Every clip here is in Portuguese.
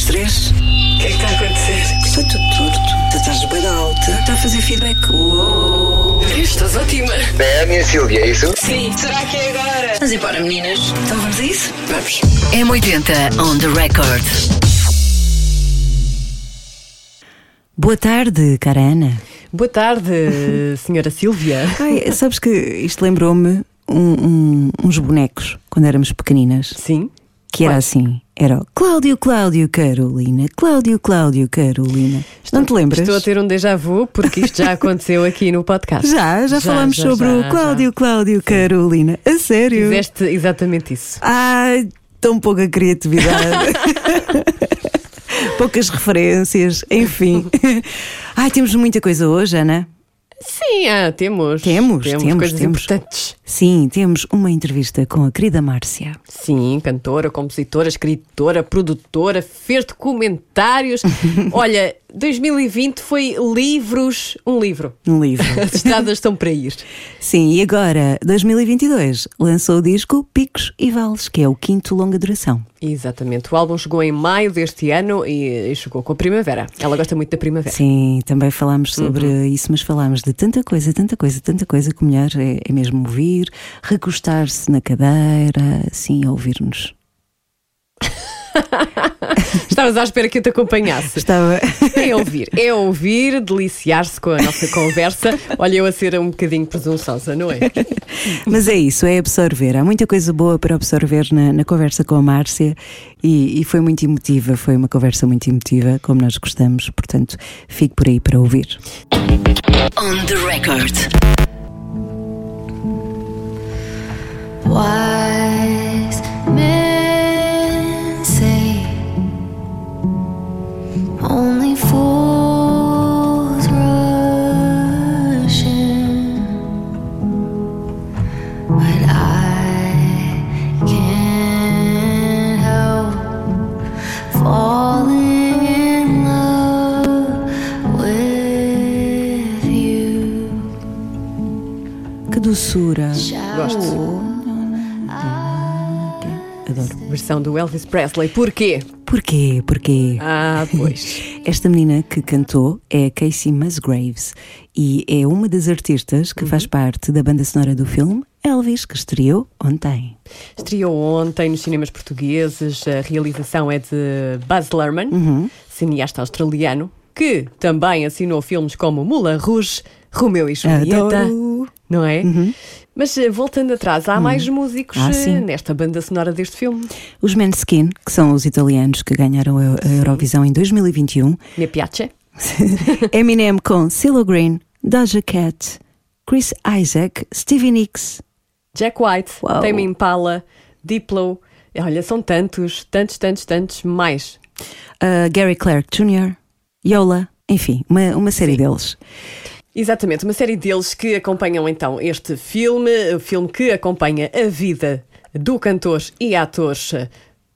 das três. O que é que está a acontecer? Está tudo torto. Tu estás bem alta. Está a fazer feedback. Uou. Estás ótima. É a minha Silvia, é isso? Sim, será que é agora? Vamos embora, meninas. Então vamos a isso? Vamos. M80 on the record. Boa tarde, cara Ana. Boa tarde, senhora Silvia. Ai, sabes que isto lembrou-me um- um- uns bonecos quando éramos pequeninas. Sim. Que era Quais? assim: era o Cláudio, Cláudio, Carolina, Cláudio, Cláudio, Carolina. Não te lembras? Estou a ter um déjà vu porque isto já aconteceu aqui no podcast. Já, já, falámos já, sobre já, o já. Cláudio, Cláudio, Carolina. A sério? Fizeste exatamente isso. Ai, tão pouca criatividade. Poucas referências, enfim. Ai, temos muita coisa hoje, Ana. Sim, ah, temos. Temos, temos, temos, coisas temos. importantes. Sim, temos uma entrevista com a querida Márcia. Sim, cantora, compositora, escritora, produtora, fez documentários. Olha, 2020 foi livros, um livro. Um livro. As estradas estão para ir. Sim, e agora, 2022, lançou o disco Picos e Vales, que é o quinto longa duração. Exatamente. O álbum chegou em maio deste ano e, chegou com a primavera. Ela gosta muito da primavera. Sim, também falámos sobre isso, mas falámos de tanta coisa, tanta coisa, tanta coisa que mulher é, é mesmo ouvir, recostar-se na cadeira, assim, a ouvir-nos. Estavas à espera que eu te acompanhasse. Estava. É ouvir, é ouvir, deliciar-se com a nossa conversa. Olha, eu a ser um bocadinho presunçosa, não é? Mas é isso, é absorver. Há muita coisa boa para absorver na, na conversa com a Márcia e, e foi muito emotiva. Foi uma conversa muito emotiva, como nós gostamos. Portanto, fique por aí para ouvir. On the record. Wise Que doçura! Gosto. Adoro. Versão do Elvis Presley. Porquê? Porquê? Porquê? Ah, pois. Esta menina que cantou é Casey Musgraves e é uma das artistas que faz parte da banda sonora do filme Elvis, que estreou ontem. Estreou ontem nos cinemas portugueses. A realização é de Baz Luhrmann, cineasta australiano, que também assinou filmes como Moulin Rouge, Romeu e Julieta. Adoro. Não é? Mas eh, voltando atrás, há mais músicos Ah, eh, sim. nesta banda sonora deste filme. Os Maneskin, que são os italianos que ganharam a Eurovisão em 2021, Me piace. Eminem com CeeLo Green, Doja Cat, Chris Isaac, Stevie Nicks, Jack White, Uau. Tame Impala, Diplo. Olha, são tantos, tantos, tantos, tantos mais. uh, Gary Clark Jr., Yola, enfim, uma, uma série deles. Exatamente, uma série deles que acompanham então este filme, o filme que acompanha a vida do cantor e ator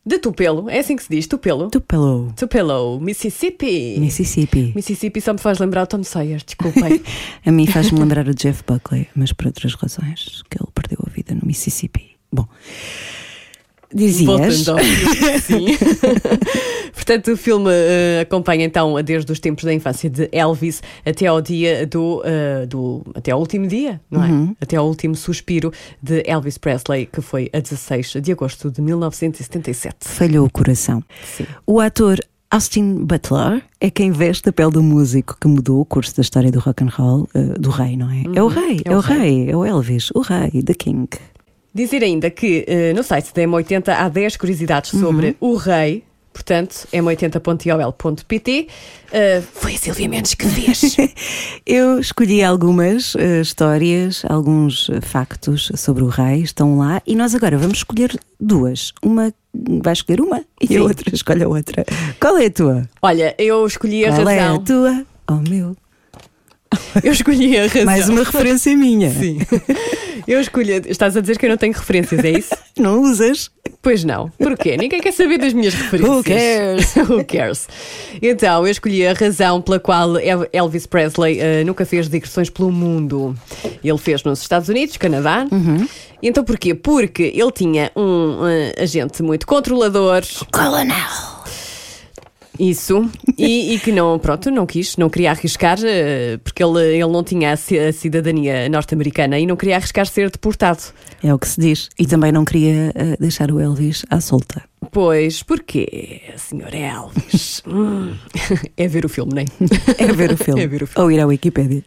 de Tupelo. É assim que se diz, Tupelo? Tupelo, Tupelo, Mississippi. Mississippi. Mississippi só me faz lembrar o Tom Sawyer, desculpem. A mim faz-me lembrar o Jeff Buckley, mas por outras razões, que ele perdeu a vida no Mississippi. Bom, dizias. Voltando ao filme, sim. Portanto, o filme eh, acompanha então desde os tempos da infância de Elvis até ao dia do, eh, do até ao último dia, não é? Uhum. Até ao último suspiro de Elvis Presley, que foi a 16 de agosto de 1977. Falhou o coração. Sim. O ator Austin Butler é quem veste a pele do músico que mudou o curso da história do rock and roll, eh, do rei, não é? É o rei, é, é o o rei, é o Elvis, o rei, The King. Dizer ainda que eh, no site da M80 há 10 curiosidades Uhum. sobre o rei. Portanto, m80.iol.pt Eh, Foi a Silvia Mendes que fez. Eu escolhi algumas eh, histórias, alguns factos sobre o rei, estão lá, e nós agora vamos escolher duas. Uma vai escolher uma e Sim. a outra escolhe a outra. Qual é a tua? Olha, eu escolhi a Qual é a razão. tua? Oh meu. Eu escolhi a razão. Mais uma referência minha. Sim. Eu escolhi. Estás a dizer que eu não tenho referências, é isso? Não usas? Pois não. Porquê? Ninguém quer saber das minhas referências. Who cares? Who cares? Então, eu escolhi a razão pela qual El- Elvis Presley eh, nunca fez digressões pelo mundo. Ele fez nos Estados Unidos, Canadá. Então, porquê? Porque ele tinha um eh, agente muito controlador. Colonel. Isso, e, e que não, pronto, não quis, não queria arriscar, eh, porque ele, ele não tinha a ci- a cidadania norte-americana e não queria arriscar ser deportado. É o que se diz. E também não queria eh, deixar o Elvis à solta. Pois, porquê, Sr. Elvis? Hum, é ver o filme, nem? É ver o filme. É ver o filme. Ou ir à Wikipédia.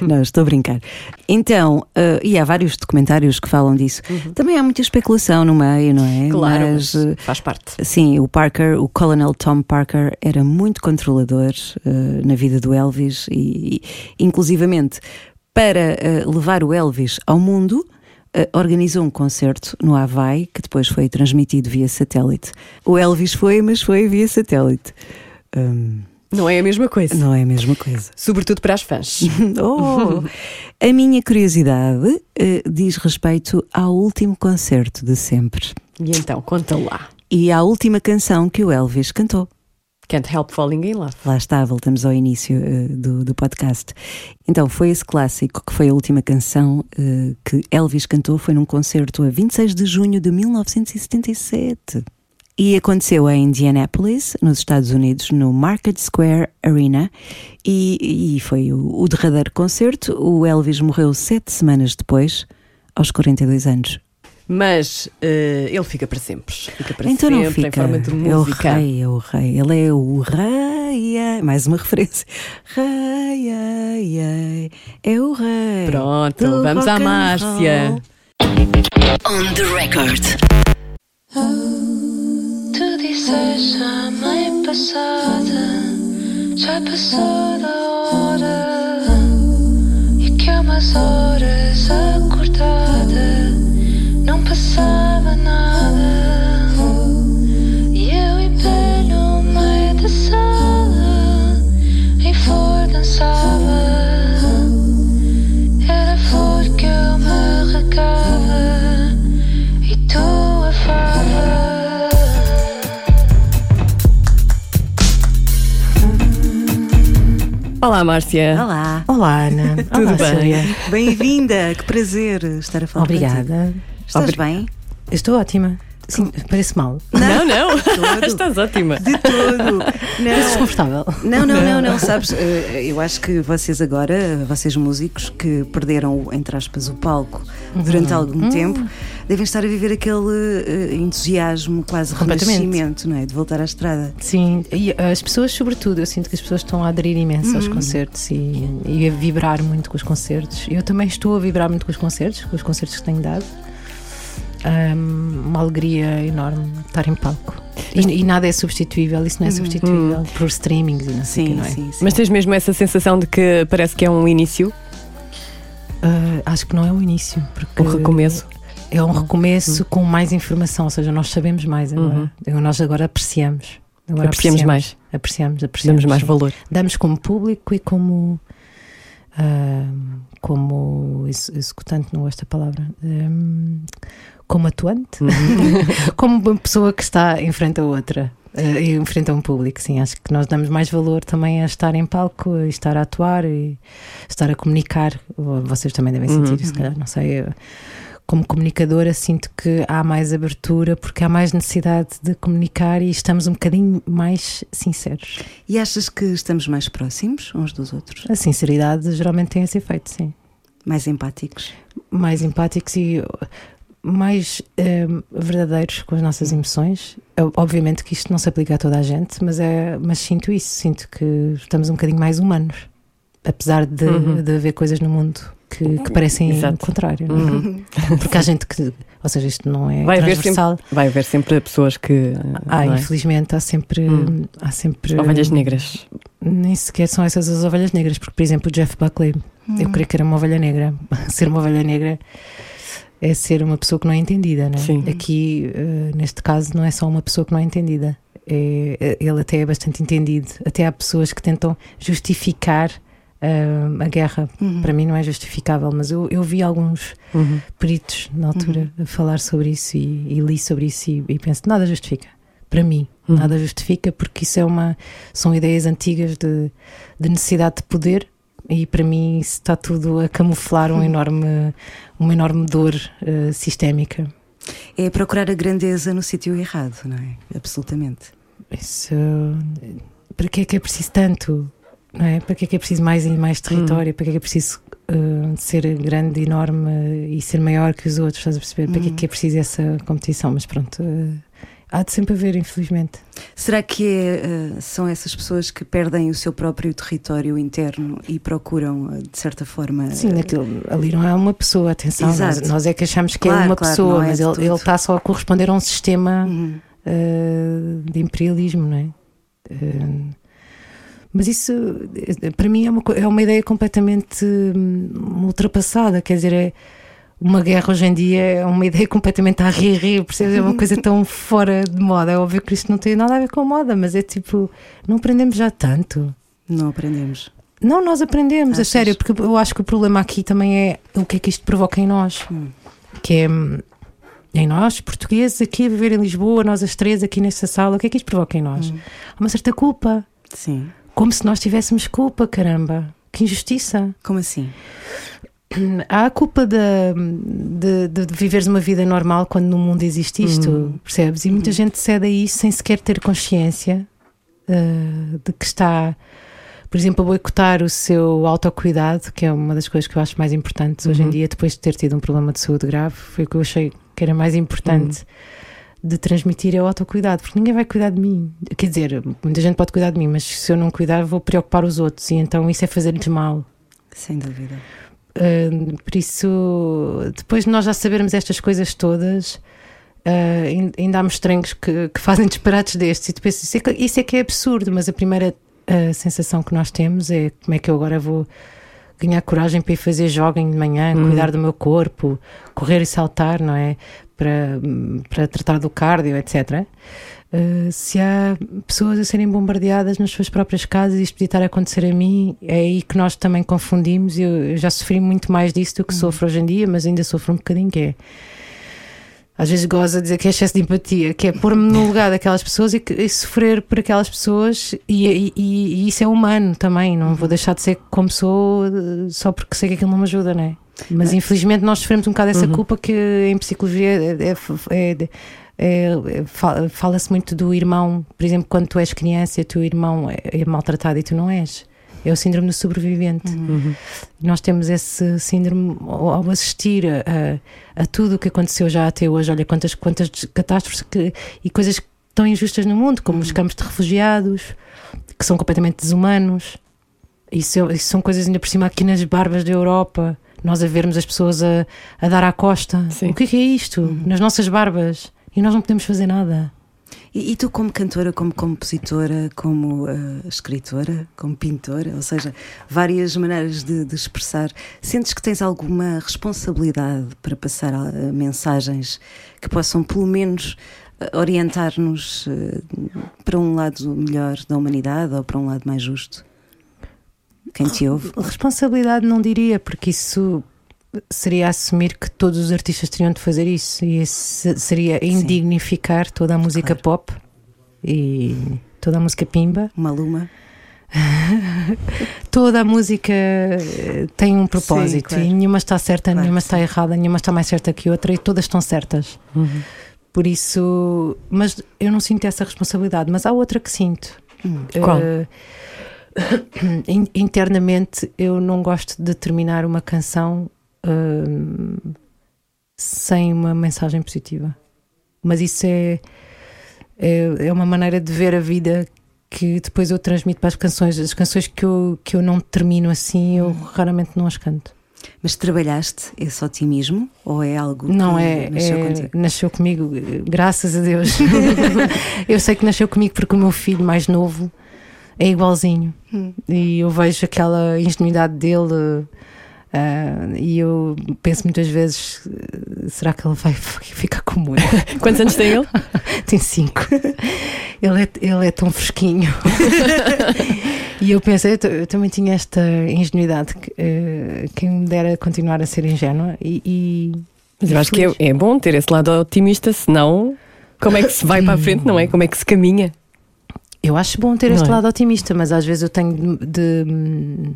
não, estou a brincar. Então, eh, e há vários documentários que falam disso. Também há muita especulação no meio, não é? Uhum. Claro, Mas, mas eh, faz parte. Sim, o Parker, o Colonel Tom Parker, era muito controlador eh, na vida do Elvis e, e, inclusivamente, para levar o Elvis ao mundo, organizou um concerto no Havaí que depois foi transmitido via satélite. O Elvis foi, mas foi via satélite. Hum, Não é a mesma coisa. não é a mesma coisa. Sobretudo para as fãs. Oh! A minha curiosidade eh, diz respeito ao último concerto de sempre E então, conta lá. e à última canção que o Elvis cantou. Can't help falling in love. Lá está, voltamos ao início eh, do, do podcast. Então, foi esse clássico que foi a última canção eh, que Elvis cantou, foi num concerto a 26 de junho de 1977. E aconteceu em Indianapolis, nos Estados Unidos, no Market Square Arena, e, e foi o, o derradeiro concerto. O Elvis morreu sete semanas depois, aos 42 anos. Mas eh, ele fica para sempre. Fica para então sempre não fica. em forma de é o música. rei, é o rei. Ele é o rei. é- Mais uma referência. Rei, ai, ai, é o rei. Pronto, do vamos à Márcia. On the record. Tu disseste a mãe passada Já passou da hora E que há umas horas Olá, Márcia. Olá, Olá, Ana. Tudo Olá, bem? Bem-vinda. Que prazer estar a falar contigo. Obrigada. Estás bem? Estou ótima. Sim, parece mal. Não, não. Todo. Estás ótima. De todo. Parece Não. desconfortável. Não, não, não, não, sabes? eh, Eu acho que vocês agora, vocês músicos que perderam, entre aspas, o palco Uhum. durante algum Hum. tempo, devem estar a viver aquele eh, entusiasmo, quase renascimento, não é? De voltar à estrada. Sim, e as pessoas, sobretudo, eu sinto que as pessoas estão a aderir imenso aos concertos e, e a vibrar muito com os concertos. Eu também estou a vibrar muito com os concertos, com os concertos que tenho dado. Ahm, uma alegria enorme estar em palco. E, e nada é substituível, isso não é substituível por streamings e não sei o Sim, quê, não é? sim, sim. Mas tens mesmo essa sensação de que parece que é um início, Ah, acho que não é o início, porque um recomeço. É um recomeço com mais informação, ou seja, nós sabemos mais agora. Uhum. Nós agora apreciamos. Agora Apreciamos mais. Apreciamos, apreciamos. Damos mais valor. Damos como público e como. ah, como ex- executante, não gosto da palavra. Como atuante. Uhum. como uma pessoa que está em frente a outra. e em frente a um público, sim. Acho que nós damos mais valor também a estar em palco, a estar a atuar e estar a comunicar. Vocês também devem sentir, Uhum. se calhar, não sei. eu- como comunicadora, sinto que há mais abertura porque há mais necessidade de comunicar e estamos um bocadinho mais sinceros. E achas que estamos mais próximos uns dos outros? A sinceridade geralmente tem esse efeito, sim. Mais empáticos? Mais empáticos e mais hum, verdadeiros com as nossas emoções. Eu- Obviamente que isto não se aplica a toda a gente, mas, é, mas sinto isso, sinto que estamos um bocadinho mais humanos. Apesar de, Uhum. de haver coisas no mundo que, que parecem Exato. o contrário. não é? Uhum. Porque há gente que. Ou seja, isto não é Vai haver transversal. Vai haver sempre pessoas que. Ah, é? infelizmente há sempre, Hum. há sempre Ovelhas negras. Nem sequer são essas as ovelhas negras, porque, por exemplo, o Jeff Buckley, eu creio que era uma ovelha negra. ser uma ovelha negra é ser uma pessoa que não é entendida, né? Sim. Aqui, eh, neste caso, não é só uma pessoa que não é entendida. É, é- ele até é bastante entendido. Até há pessoas que tentam justificar ah, a guerra. Uhum. Para mim não é justificável, mas eu, eu vi alguns Uhum. peritos na altura a falar sobre isso e, e li sobre isso e, e penso nada justifica para mim Uhum. nada justifica porque isso é uma são ideias antigas de, de necessidade de poder e para mim isso está tudo a camuflar um enorme uma enorme dor eh, sistémica É procurar a grandeza no sítio errado, não é? Absolutamente. isso. Para que é que é preciso tanto? Não é? Para que é que é preciso mais e mais território? Para que é que é preciso uh, ser grande, enorme e ser maior que os outros? Estás a perceber? Para que é que é preciso essa competição? Mas pronto, uh, há de sempre haver, infelizmente. Será que é, uh, são essas pessoas que perdem o seu próprio território interno e procuram, uh, de certa forma. Sim, naquilo, ali não é uma pessoa, atenção, nós, nós é que achamos que Claro, é uma claro, pessoa, é mas ele, ele está só a corresponder a um sistema Uhum. uh, de imperialismo, não é? Uh, mas isso, eh, para mim, é uma, é uma ideia completamente hum, ultrapassada. Quer dizer, é uma guerra hoje em dia é uma ideia completamente a rir, percebes? É uma coisa tão fora de moda. É óbvio que isto não tem nada a ver com moda, mas é tipo, não aprendemos já tanto. Não aprendemos. Não, nós aprendemos, Achas? a sério, porque eu acho que o problema aqui também é o que é que isto provoca em nós. Que é hum, em nós, portugueses, aqui a viver em Lisboa, nós as três aqui nesta sala, o que é que isto provoca em nós? Há uma certa culpa. Sim. Como se nós tivéssemos culpa, caramba. Que injustiça. Como assim? Há a culpa de, de, de- viveres uma vida normal quando no mundo existe isto, percebes? E muita gente cede a isso sem sequer ter consciência uh, de que está, por exemplo, a boicotar o seu autocuidado, que é uma das coisas que eu acho mais importantes hoje em dia, depois de ter tido um problema de saúde grave, foi o que eu achei que era mais importante. De transmitir é o autocuidado, porque ninguém vai cuidar de mim. Quer dizer, muita gente pode cuidar de mim, mas se eu não cuidar, vou preocupar os outros, e então isso é fazer-lhes mal. Sem dúvida. Uh, por isso, depois de nós já sabermos estas coisas todas, uh, ain- ainda há mostrengos que, que fazem disparates destes. E tu pensas, isso é, que, isso é que é absurdo, mas a primeira uh, sensação que nós temos é como é que eu agora vou ganhar coragem para ir fazer jogging de manhã, cuidar do meu corpo, correr e saltar, não é? Para, para tratar do cardio, etc. Uh, se há pessoas a serem bombardeadas nas suas próprias casas e isto podia estar a acontecer a mim, é aí que nós também confundimos. Eu, eu já sofri muito mais disso do que sofro hoje em dia, mas ainda sofro um bocadinho. Que é às vezes goza dizer que é excesso de empatia, que é pôr-me no lugar daquelas pessoas e, e sofrer por aquelas pessoas, e, e- e- isso é humano também. Não vou deixar de ser como sou eh, só porque sei que aquilo não me ajuda, não é? Mas infelizmente nós sofremos um bocado essa culpa que em psicologia é- é- é- é- fa- fala-se muito do irmão, por exemplo, quando tu és criança, o teu irmão é, é maltratado e tu não és. É o síndrome do sobrevivente. Nós temos esse síndrome ao assistir a, a- tudo o que aconteceu já até hoje. Olha quantas, quantas catástrofes que- e coisas tão injustas no mundo, como os campos de refugiados, que são completamente desumanos. Isso, é- isso são coisas ainda por cima aqui nas barbas da Europa. Nós a vermos as pessoas a, a dar à costa. Sim. O que é, que é isto? Nas nossas barbas. E nós não podemos fazer nada. E, e tu, como cantora, como compositora, como eh, escritora, como pintora, ou seja, várias maneiras de, de expressar, sentes que tens alguma responsabilidade para passar ah, mensagens que possam, pelo menos, ah, orientar-nos para um lado melhor da humanidade ou para um lado mais justo? Quem te ouve? Responsabilidade não diria, porque isso seria assumir que todos os artistas teriam de fazer isso e isso seria indignificar toda a música pop e toda a música pimba. Uma luma? Toda a música eh, tem um propósito claro. e nenhuma está certa, Claro nenhuma está errada, nenhuma está mais certa que outra e todas estão certas. Por isso, mas eu não sinto essa responsabilidade, mas há outra que sinto. Qual? Eh, in- internamente eu não gosto de terminar uma canção hum, sem uma mensagem positiva. Mas isso é, é, é uma maneira de ver a vida que depois eu transmito para as canções. As canções que eu, que eu não termino assim, eu raramente não as canto. Mas trabalhaste esse otimismo ou é algo Não que é, nasceu é- contigo? nasceu comigo, graças a Deus. eu sei que nasceu comigo porque o meu filho mais novo é igualzinho Hum. e eu vejo aquela ingenuidade dele. Ah, e eu penso muitas vezes: eh, será que ele vai ficar como eu? Quantos anos tem ele? Tem cinco. Ele é, ele é tão fresquinho. e eu pensei, eu, eu também tinha esta ingenuidade. Que, eh, quem me dera continuar a ser ingênua. E, e- Mas eu acho que é, é bom ter esse lado otimista, senão como é que se vai para a frente, não é? Como é que se caminha? Eu acho bom ter Não este é? lado otimista, mas às vezes eu tenho de. de-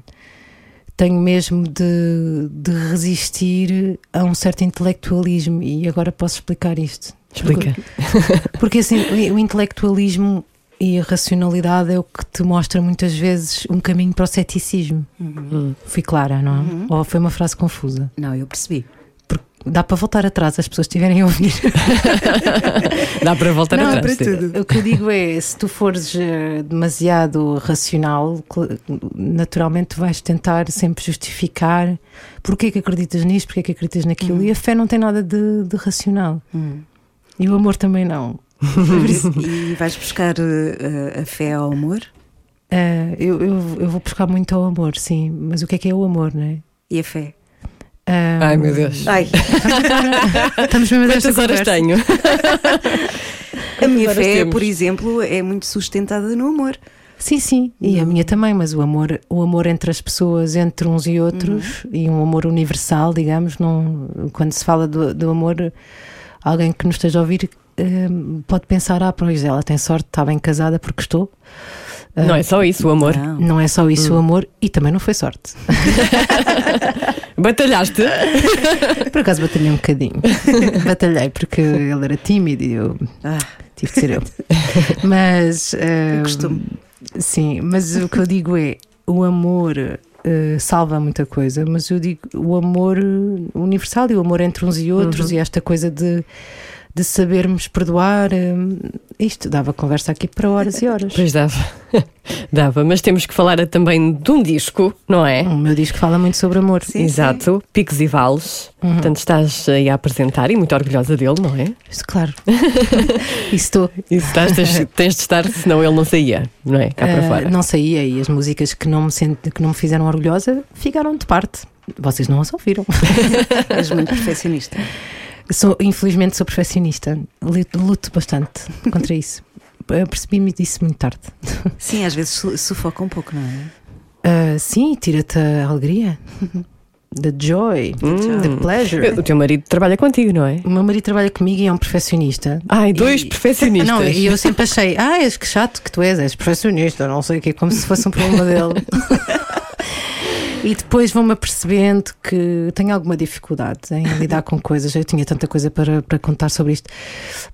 tenho mesmo de, de resistir a um certo intelectualismo e agora posso explicar isto. Explica. Porque assim, o, o intelectualismo e a racionalidade é o que te mostra muitas vezes um caminho para o ceticismo. Fui clara, não é? Ou foi uma frase confusa? Não, eu percebi. Dá para voltar atrás, as pessoas estiverem a ouvir. Dá para voltar Não, atrás. para tudo. O que eu digo é, se tu fores eh, demasiado racional, naturalmente vais tentar sempre justificar porque é que acreditas nisto, porque é que acreditas naquilo. E a fé não tem nada de, de racional. E o amor também não. e vais buscar eh, a fé ao amor Eh, eu, eu, eu vou buscar muito ao amor, sim. Mas o que é que é o amor, não é? e a fé. Eh, Ai meu Deus. Ai, Estamos mesmo a Quantas horas conversa. tenho? a minha horas fé, temos? por exemplo, é muito sustentada no amor. Sim, sim, e a minha também, mas o amor, o amor entre as pessoas, entre uns e outros, e um amor universal, digamos, não, quando se fala do, do amor, alguém que nos esteja a ouvir eh, pode pensar, ah, pois ela tem sorte, está bem casada porque estou. Não é só isso, o amor. Não. não é só isso o amor, e também não foi sorte. Batalhaste? Por acaso batalhei um bocadinho. Batalhei porque ele era tímido e eu Ah, tive de ser eu. Mas. eh, costume. Sim, mas o que eu digo é: o amor eh, salva muita coisa, mas eu digo o amor universal e o amor entre uns e outros e esta coisa de, de sabermos perdoar. eh, isto dava conversa aqui para horas e horas. Pois dava. Dava, mas temos que falar também de um disco, não é? O meu disco fala muito sobre amor. Sim, Exato, Picos e Vales. Portanto, estás aí a apresentar e muito orgulhosa dele, não é? Isso, claro. Isso estou. E se estás, tens, tens de estar, senão ele não saía, não é? Cá para Ah, fora. não saía e as músicas que não, me sent, que não me fizeram orgulhosa ficaram de parte. Vocês não as ouviram. és muito perfeccionista. Sou, infelizmente sou perfeccionista. Luto, bastante contra isso. Eu Percebi-me disso muito tarde. Sim, às vezes su- sufoca um pouco, não é? Ah, sim, tira-te a alegria, the joy, the pleasure. O teu marido trabalha contigo, não é? O meu marido trabalha comigo e é um perfeccionista. Ai, dois E- perfeccionistas. Não, e eu sempre achei, ah, és que chato que tu és, és perfeccionista, não sei o quê, como se fosse um problema dele. E depois vou-me apercebendo que tenho alguma dificuldade em lidar com coisas. Eu tinha tanta coisa para, para contar sobre isto,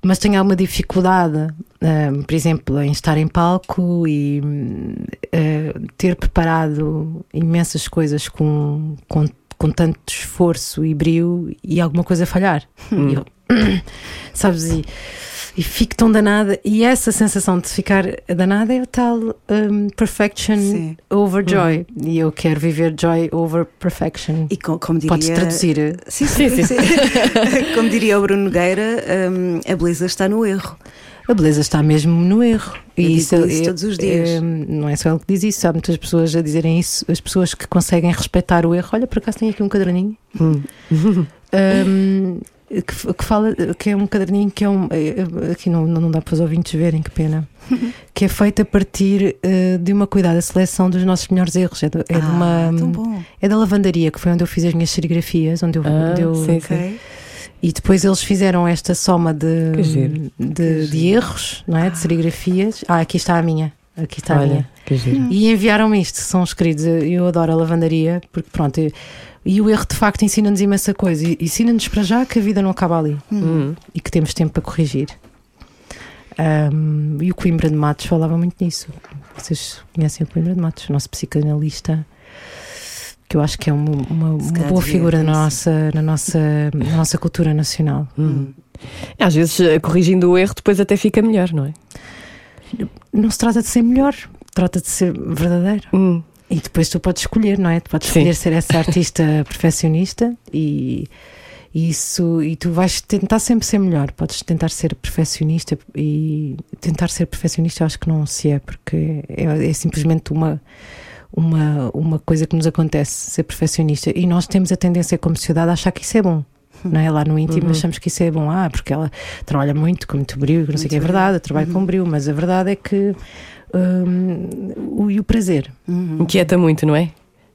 mas tenho alguma dificuldade, ah, por exemplo, em estar em palco e hum, ah, ter preparado imensas coisas com, com, com tanto esforço e brio e alguma coisa falhar. E eu, sabes? E, e fico tão danada. E essa sensação de ficar danada é o tal um, perfection Sim. over joy. E eu quero viver joy over perfection. E co- como diria. Podes traduzir? Sim, sim, sim. como diria o Bruno Nogueira, hum, a beleza está no erro. A beleza está mesmo no erro. Eu digo isso é- todos os dias. é- não é só ele que diz isso, há muitas pessoas a dizerem isso. As pessoas que conseguem respeitar o erro. Olha, por acaso tenho aqui um caderninho. Hum. Um, que, que fala que é um caderninho que é um é- aqui não, não dá para os ouvintes verem que pena que é feito a partir eh, de uma cuidada seleção dos nossos melhores erros é, de, é de Ah, uma tão bom. é da lavandaria que foi onde eu fiz as minhas serigrafias onde eu, Ah, onde eu- sim, sim. Ok. e depois eles fizeram esta soma de Que giro. de, de erros não é de serigrafias ah aqui está a minha aqui está a minha Olha, que giro. e enviaram-me isto, são os queridos. Eu adoro a lavandaria, porque pronto. eu- e o erro de facto ensina-nos imensa coisa. E Ensina-nos para já que a vida não acaba ali Hum. e que temos tempo para corrigir. Ahm, e o Coimbra de Matos falava muito nisso. Vocês conhecem o Coimbra de Matos, nosso psicanalista, que eu acho que é uma, uma- uma boa figura na nossa, na, nossa, na nossa cultura nacional. Hum. Às vezes, eh, corrigindo o erro, depois até fica melhor, não é? Não se trata de ser melhor, trata de ser verdadeiro. Hum. E depois tu podes escolher, não é? Tu podes Sim. escolher ser essa artista perfeccionista e isso e tu vais tentar sempre ser melhor. Podes tentar ser perfeccionista e tentar ser perfeccionista acho que não se é, porque é, é simplesmente uma uma, uma coisa que nos acontece ser perfeccionista e nós temos a tendência como sociedade a achar que isso é bom. Não é? Lá no íntimo Uhum. achamos que isso é bom, ah, porque ela trabalha muito, com muito brilho, não sei o que é verdade, eu trabalho com brilho, mas a verdade é que hum, e o prazer, Inquieta muito, não é?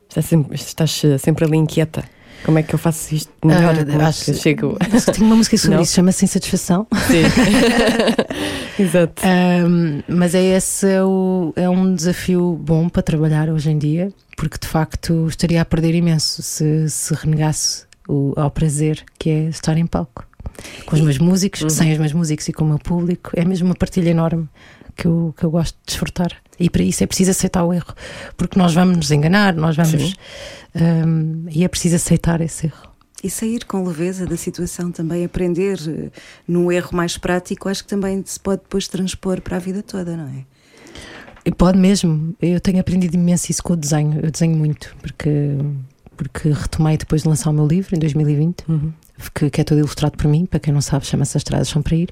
Estás sempre, estás eh, sempre ali inquieta. Como é que eu faço isto melhor? Ah, Como é acho- que eu chego? Acho que Tinha uma música sobre Não? isso, chama-se Insatisfação. Sim. Exato. Ahm, mas é esse é, o- é um desafio bom para trabalhar hoje em dia, porque de facto estaria a perder imenso se, se renegasse o, ao prazer que é estar em palco. Com os meus músicos, sem os meus músicos e com o meu público, é mesmo uma partilha enorme que eu, que eu gosto de desfrutar. E para isso é preciso aceitar o erro, porque nós vamos nos enganar, nós vamos. Hum, e é preciso aceitar esse erro. E sair com leveza da situação também, aprender eh, num erro mais prático, acho que também se pode depois transpor para a vida toda, não é? Pode mesmo. Eu tenho aprendido imenso isso com o desenho. Eu desenho muito, porque, porque retomei depois de lançar o meu livro em 2020, que, que é todo ilustrado por mim. Para quem não sabe, chama-se As Estradas São para Ir.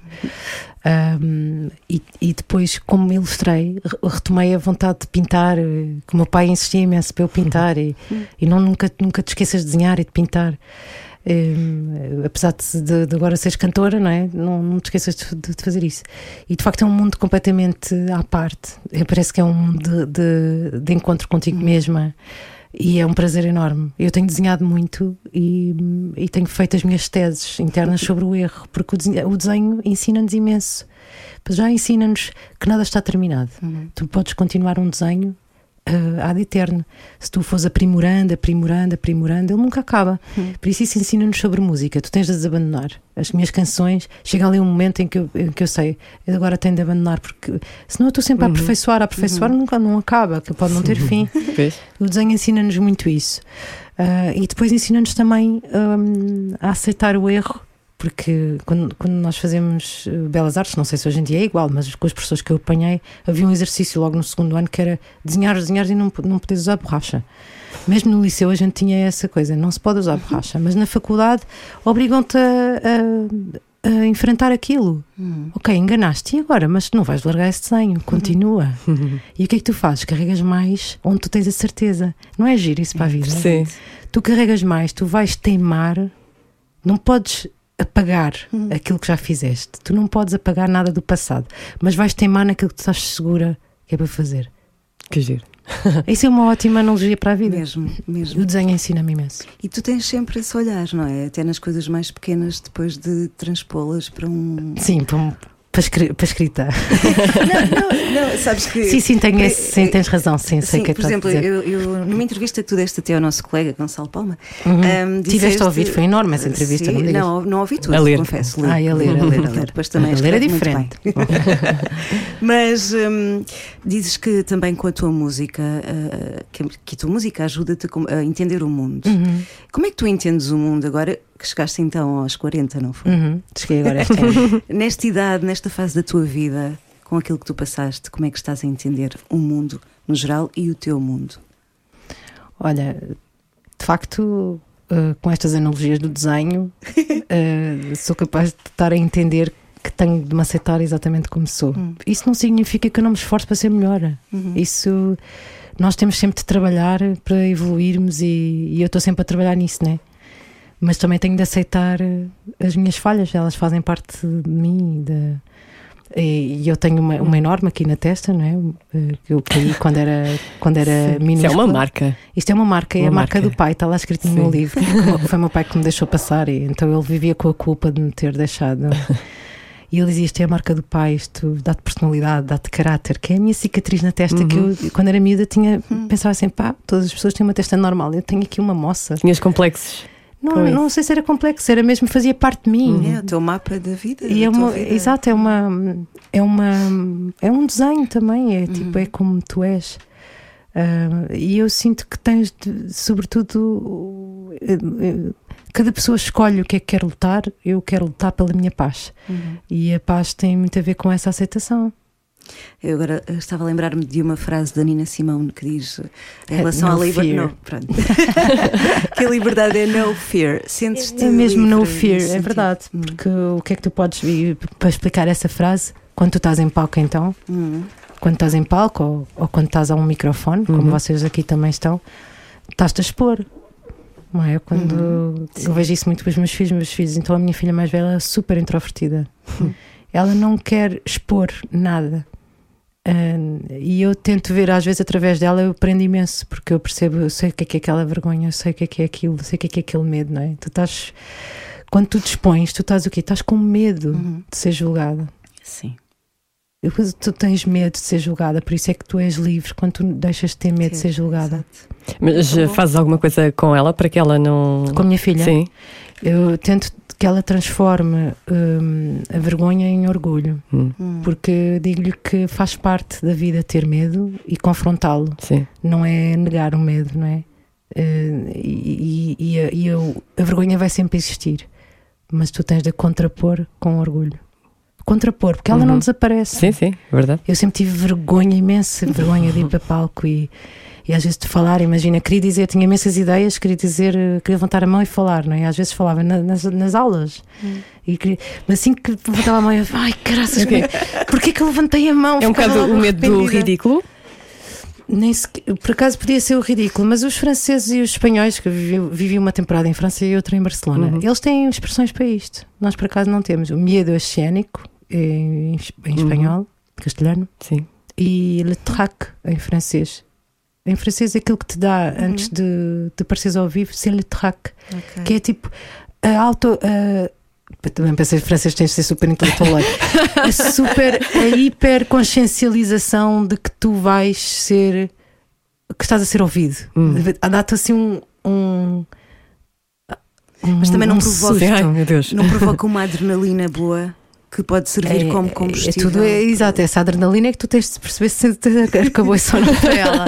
Um, e, e depois, como ilustrei, re- retomei a vontade de pintar, eh, que o meu pai insistia imenso para eu pintar. E, e não, nunca, nunca te esqueças de desenhar e de pintar. Um, apesar de, de- agora seres cantora, não é? Não, não te esqueças de, de- de fazer isso. E de facto é um mundo completamente à parte. Eh, Parece que é um mundo de encontro contigo mesma. E é um prazer enorme. Eu tenho desenhado muito e, e tenho feito as minhas teses internas sobre o erro, porque o desenho, o desenho ensina-nos imenso. Já ensina-nos que nada está terminado. Tu podes continuar um desenho uh, ad eterno. Se tu fores aprimorando, aprimorando, aprimorando, ele nunca acaba. Por isso, isso ensina-nos sobre música. Tu tens de desabandonar. As minhas canções, chega ali um momento em que eu, em que eu sei, agora tenho de abandonar, porque senão eu estou sempre a aperfeiçoar, a aperfeiçoar nunca não acaba, que pode não ter fim. O desenho ensina-nos muito isso. Ah, e depois ensina-nos também hum, a aceitar o erro, porque quando, quando nós fazemos eh, belas artes, não sei se hoje em dia é igual, mas com as pessoas que eu apanhei, havia um exercício logo no segundo ano que era desenhar, desenhar e não, não poderes usar borracha. Mesmo no liceu a gente tinha essa coisa, não se pode usar borracha, mas na faculdade obrigam-te a, a- a enfrentar aquilo. Ok, enganaste, e agora? Mas não vais largar esse desenho, continua. E o que é que tu fazes? Carregas mais onde tu tens a certeza. Não é giro isso para a vida? Sim. Tu carregas mais, tu vais teimar, não podes apagar aquilo que já fizeste. Tu não podes apagar nada do passado, mas vais teimar naquilo que tu estás segura que é para fazer. Que giro. Isso é uma ótima analogia para a vida. Mesmo, O mesmo. desenho ensina-me imenso. E tu tens sempre esse olhar, não é? Até nas coisas mais pequenas, depois de transpô-las para um. Sim, para, um- para, escre- para escrita. Não, não, sabes que. Sim, sim, tenho É, esse, sim, tens razão, sim, sei Sim, que é por que estás a exemplo, dizer. eu, eu, numa entrevista que tu deste até ao nosso colega Gonçalo Palma, Uhum. Tiveste disseste- a ouvir, foi enorme essa entrevista, Sim, não digas. não, não ouvi tudo, A ler. confesso. li. Ah, a ler, a ler, a ler. Depois também A ler é diferente. Mas hum, dizes que também com a tua música, ah, que, que a tua música ajuda-te a entender o mundo. Uhum. Como é que tu entendes o mundo agora que chegaste então aos 40, não foi? Uhum. Cheguei agora. Nesta idade, nesta fase da tua vida, com aquilo que tu passaste, como é que estás a entender o mundo no geral e o teu mundo? Olha, de facto, eh, com estas analogias do desenho, eh, sou capaz de estar a entender que tenho de me aceitar exatamente como sou. Isso não significa que eu não me esforço para ser melhor. Isso nós temos sempre de trabalhar para evoluirmos e, e eu estou sempre a trabalhar nisso, né? Mas também tenho de aceitar eh, as minhas falhas, elas fazem parte de mim. De, e e eu tenho uma, uma enorme aqui na testa, não é? Eh, Que eu caí quando era, quando era é minúscula. uma marca. Isto é uma marca, é Uma a marca, marca. do pai, está lá escrito no meu livro. Foi o meu pai que me deixou passar, e então ele vivia com a culpa de me ter deixado. E ele dizia: Isto é a marca do pai, isto dá-te personalidade, dá-te caráter, que é a minha cicatriz na testa. Que Uhum. eu, quando era miúda, tinha, pensava assim: pá, todas as pessoas têm uma testa normal, eu tenho aqui uma moça. Tinhas complexos. Não, não sei se era complexo, era mesmo, fazia parte de mim. É o teu mapa da vida. E da é uma, vida. exato, é uma, é uma, é um desenho também, é tipo, é como tu és. Ah, e eu sinto que tens, de, sobretudo, eh, cada pessoa escolhe o que é que quer lutar. Eu quero lutar pela minha paz. E a paz tem muito a ver com essa aceitação. Eu agora eu estava a lembrar-me de uma frase da Nina Simone que diz em É, relação no à liberdade. fear. Não, pronto. que a liberdade é no fear. Sentes-te É mesmo no fear, é sentido. verdade. Hum. Porque o que é que tu podes vir para explicar essa frase? Quando tu estás em palco, então, Hum. quando estás em palco ou, ou quando estás a um microfone, como Uhum. vocês aqui também estão, estás-te a expor. Não é? Quando eu vejo isso muito com os meus filhos, meus filhos, então a minha filha mais velha é super introvertida. Ela não quer expor nada. Ah, e eu tento ver, às vezes, através dela, eu aprendo imenso, porque eu percebo, eu sei o que é que é aquela vergonha, eu sei o que é que é aquilo, eu sei o que é que é aquele medo, não é? Tu estás, quando tu te expões, tu estás o quê? Estás com medo de ser julgada. Sim. Depois tu tens medo de ser julgada, por isso é que tu és livre quando tu deixas de ter medo de ser julgada. Exato. Mas fazes alguma coisa com ela para que ela não. Com a minha filha, Sim. Eu tento que ela transforme hum, a vergonha em orgulho, Hum. porque digo-lhe que faz parte da vida ter medo e confrontá-lo. Sim. não é negar o medo, não é? Eh, e e- e a, e a- a vergonha vai sempre existir, mas tu tens de contrapor com orgulho. Contrapor, porque ela não Uhum. desaparece. Sim, sim, é verdade. Eu sempre tive vergonha, imensa vergonha de ir para palco e, e às vezes de falar. Imagina, queria dizer, tinha imensas ideias, queria dizer, eh, queria levantar a mão e falar, não é? Às vezes falava na- nas, nas aulas, e queria- mas assim que levantava a mão, eu, ai, graças, Ok. porquê que eu levantei a mão? É um bocado o medo do ridículo. Nem sequer- por acaso podia ser o ridículo, mas os franceses e os espanhóis, que vivi, vivi uma temporada em França e outra em Barcelona, Uhum. eles têm expressões para isto. Nós por acaso não temos. O medo escénico em, em Uhum. espanhol, castelhano, Sim. e le trac em francês. Em francês, aquilo que te dá antes de, de apareceres ao vivo, c'est le trac, Ok. que é tipo a auto. A, eu também pensei que francês tens de ser super intelectual. a super, a hiperconsciencialização de que tu vais ser, que estás a ser ouvido. Hum. Dá-te assim um. um Mas também não um provoca- susto. Ai, meu Deus. Não provoca uma adrenalina boa que pode servir como combustível. É tudo, é, exato, essa adrenalina é que tu tens de perceber se acabou isso ou não para ela.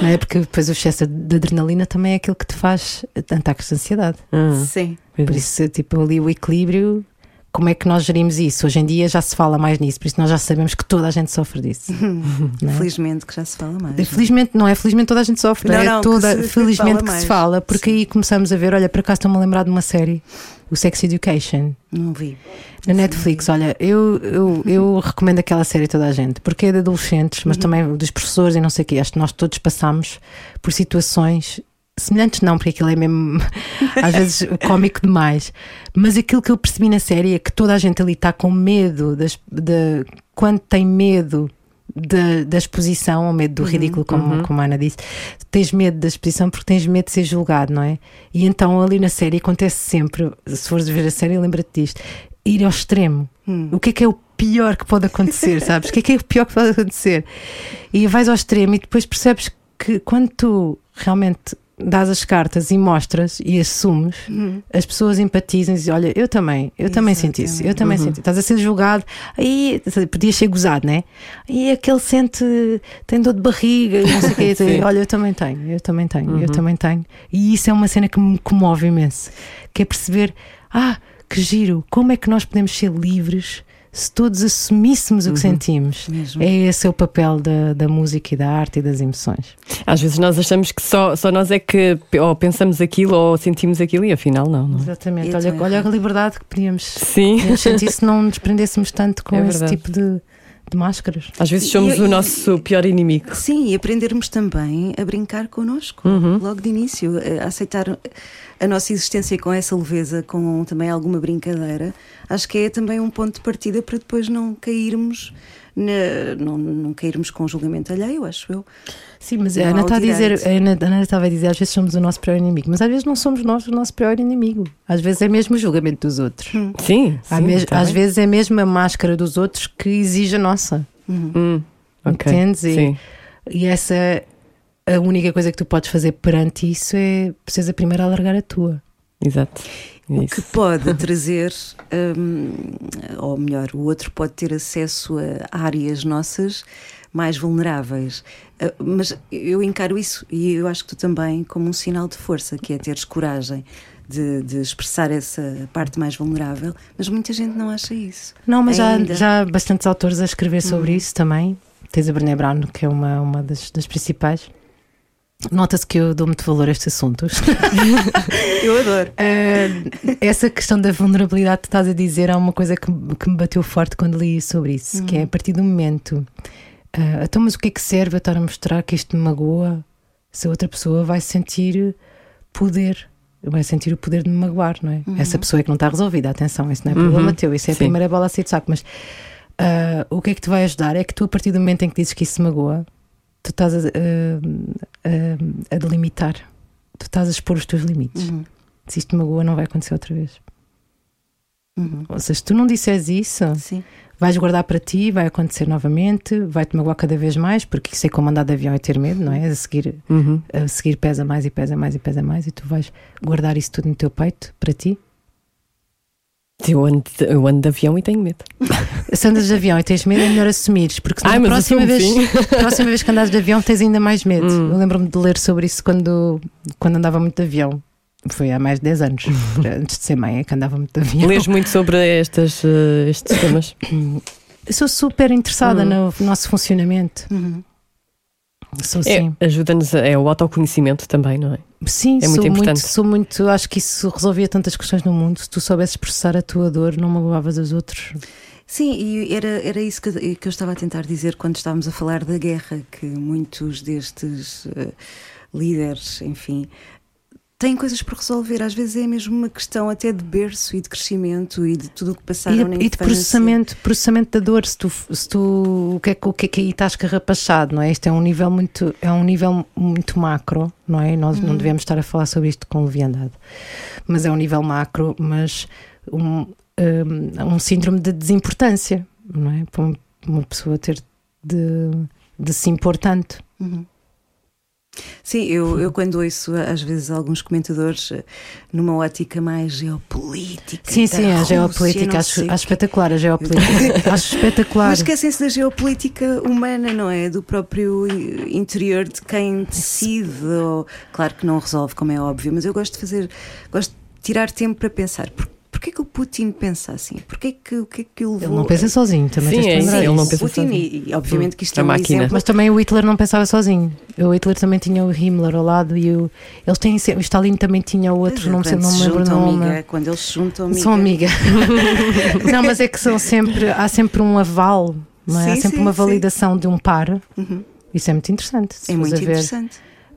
Não é? Porque depois o excesso de adrenalina também é aquilo que te faz ataques de ansiedade. Ah, Sim. Por é. isso, tipo, ali o equilíbrio, como é que nós gerimos isso? Hoje em dia já se fala mais nisso, por isso nós já sabemos que toda a gente sofre disso. é? Felizmente que já se fala mais. E Felizmente, não é felizmente toda a gente sofre, Não, é não, que toda, se- que felizmente fala que mais. se fala, porque Sim. aí começamos a ver, olha, por acaso estou-me a lembrar de uma série, o Sex Education. Não vi. Na Netflix, olha, eu, eu, eu recomendo aquela série a toda a gente, porque é de adolescentes, mas também dos professores e não sei o quê. Acho que nós todos passamos por situações semelhantes, não, porque aquilo é mesmo às vezes cómico demais. Mas aquilo que eu percebi na série é que toda a gente ali está com medo das, de, quando tem medo. Da, da exposição, ou medo do ridículo, como, como a Ana disse, tens medo da exposição porque tens medo de ser julgado, não é? E então ali na série acontece sempre, se fores ver a série, lembra-te disto, ir ao extremo. O que é que é o pior que pode acontecer, sabes? O que é que é o pior que pode acontecer? E vais ao extremo e depois percebes que quando tu realmente dás as cartas e mostras e assumes, as pessoas empatizam e dizem: Olha, eu também, eu também senti isso, eu também senti. Estás a ser julgado, aí podias ser gozado, né? E aquele sente, tem dor de barriga, não sei o quê. Sim. Olha, eu também tenho, eu também tenho, eu também tenho. E isso é uma cena que me comove imenso, que é perceber: Ah, que giro, como é que nós podemos ser livres se todos assumíssemos o que sentimos? Mesmo. É esse o papel da, da música e da arte e das emoções. Às vezes nós achamos que só, só nós é que ou pensamos aquilo ou sentimos aquilo e afinal não, não. é? Exatamente. Eu Olha, também olha a liberdade que podíamos, Sim. podíamos sentir se não nos prendêssemos tanto com É esse tipo de, de máscaras. Às vezes E- somos e- o nosso pior inimigo. Sim, e aprendermos também a brincar connosco, Uhum. logo de início, a aceitar a nossa existência com essa leveza, com também alguma brincadeira. Acho que é também um ponto de partida para depois não cairmos. na- não, não cairmos com julgamento alheio, acho eu. Sim, mas Não a Ana está a dizer, a Ana, a Ana estava a dizer, às vezes somos o nosso pior inimigo, mas às vezes não somos nós o nosso pior inimigo. Às vezes é mesmo o julgamento dos outros. Sim, Há sim, mes- tá às bem. vezes é mesmo a máscara dos outros que exige a nossa. Hum, ok. Entendes? E- Sim. E essa a única coisa que tu podes fazer perante isso é precisas primeiro alargar a tua. Exato. É O que pode trazer, hum, ou melhor, o outro pode ter acesso a áreas nossas mais vulneráveis. Ah, mas eu encaro isso, e eu acho que tu também, como um sinal de força, que é teres coragem de, de expressar essa parte mais vulnerável, mas muita gente não acha isso. Não, mas já, Ainda. já há bastantes autores a escrever sobre isso também. Tens a Brené Brown, que é uma, uma das, das principais. Nota-se que eu dou muito valor a estes assuntos. Eu adoro. Uh, essa questão da vulnerabilidade que estás a dizer é uma coisa que, que me bateu forte quando li sobre isso, que é a partir do momento. uh, então, mas o que é que serve eu estar a mostrar que isto me magoa se a outra pessoa vai sentir poder? Vai sentir o poder de me magoar, não é? Essa pessoa é que não está resolvida, atenção, isso não é problema teu, isso é a Sim. primeira bola a sair de saco. Mas uh, o que é que te vai ajudar? É que tu, a partir do momento em que dizes que isso magoa, tu estás a, a- a delimitar, tu estás a expor os teus limites Uhum. se isto magoa, não vai acontecer outra vez. Uhum. Ou seja, se tu não disseres isso, Sim. vais guardar para ti, vai acontecer novamente, vai-te magoar cada vez mais, porque isso é como andar de avião e ter medo, não é? A seguir, Uhum. a seguir pesa mais e pesa mais e pesa mais, e tu vais guardar isso tudo no teu peito para ti, Eu ando, de- eu ando de avião e tenho medo. Se andas de avião e tens medo, é melhor assumires, porque Ai, a mas próxima vez, próxima vez que andares de avião tens ainda mais medo. Hum. Eu lembro-me de ler sobre isso quando, quando andava muito de avião. Foi há mais de 10 anos, antes de ser mãe, é que andava muito de avião. Lês muito sobre estas, eh, estes temas. Eu sou super interessada Hum. no nosso funcionamento. Uhum. Sou É, sim. Ajuda-nos, a- é o autoconhecimento também, não é? Sim, é sou muito importante. sou muito. Acho que isso resolvia tantas questões no mundo. Se tu soubesses processar a tua dor, não magoavas os outros. Sim, e era, era isso que, que eu estava a tentar dizer quando estávamos a falar da guerra, que muitos destes eh, líderes, enfim, têm coisas por resolver. Às vezes é mesmo uma questão até de berço e de crescimento e de tudo o que passaram E na de, e de infância. processamento, processamento da dor, se tu, se tu o, que é, que- o que é que aí estás carrapachado, não é? Isto é um nível muito, é um nível muito macro, não é? Nós Uhum. não devemos estar a falar sobre isto com leviandade, mas é um nível macro, mas um, um, um síndrome de desimportância, não é? Para uma- uma pessoa ter de, de se impor tanto. Uhum. Sim, eu, eu quando ouço às vezes alguns comentadores eh, numa ótica mais geopolítica. Sim, sim, a Rússia, geopolítica, acho, acho espetacular a geopolítica. acho espetacular. Mas esquecem-se da geopolítica humana, não é? Do próprio interior de quem decide. Ou, claro que não resolve, como é óbvio, mas eu gosto de fazer, gosto de tirar tempo para pensar. Por, porquê que o Putin pensa assim? Porquê que, o que é que levou Ele não pensa sozinho, também Sim, tens de é lembrar isso, ele não pensa Putin, sozinho. e, e obviamente que isto A é um máquina. exemplo. Mas também o Hitler não pensava sozinho. O Hitler também tinha o Himmler ao lado e o, eles têm sempre, o Stalin também tinha o outro, não, Quando não se me lembro o juntam, nome. amiga, quando eles se juntam, amiga. São amiga. não, mas é que são sempre, há sempre um aval, não é? há Sim, sempre sim, uma sim. validação de um par. Uhum. Isso é muito interessante. É muito a ver.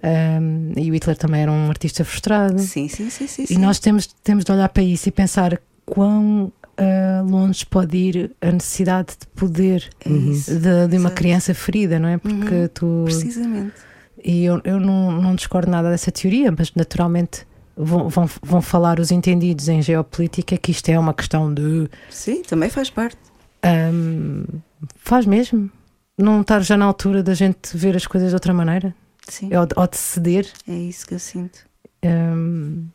Um, e o Hitler também era um artista frustrado. Sim, sim, sim, sim. E sim. nós temos, temos de olhar para isso e pensar quão ah, longe pode ir a necessidade de poder É isso. de, de uma criança ferida, não é? Porque Uhum. tu. Precisamente. E eu, eu não, não discordo nada dessa teoria, mas naturalmente vão, vão, vão falar os entendidos em geopolítica que isto é uma questão de. Sim, também faz parte. ahm, faz mesmo. Não estar já na altura da gente ver as coisas de outra maneira? Sim, Ou, de- ou de ceder? é isso que eu sinto. Ahm,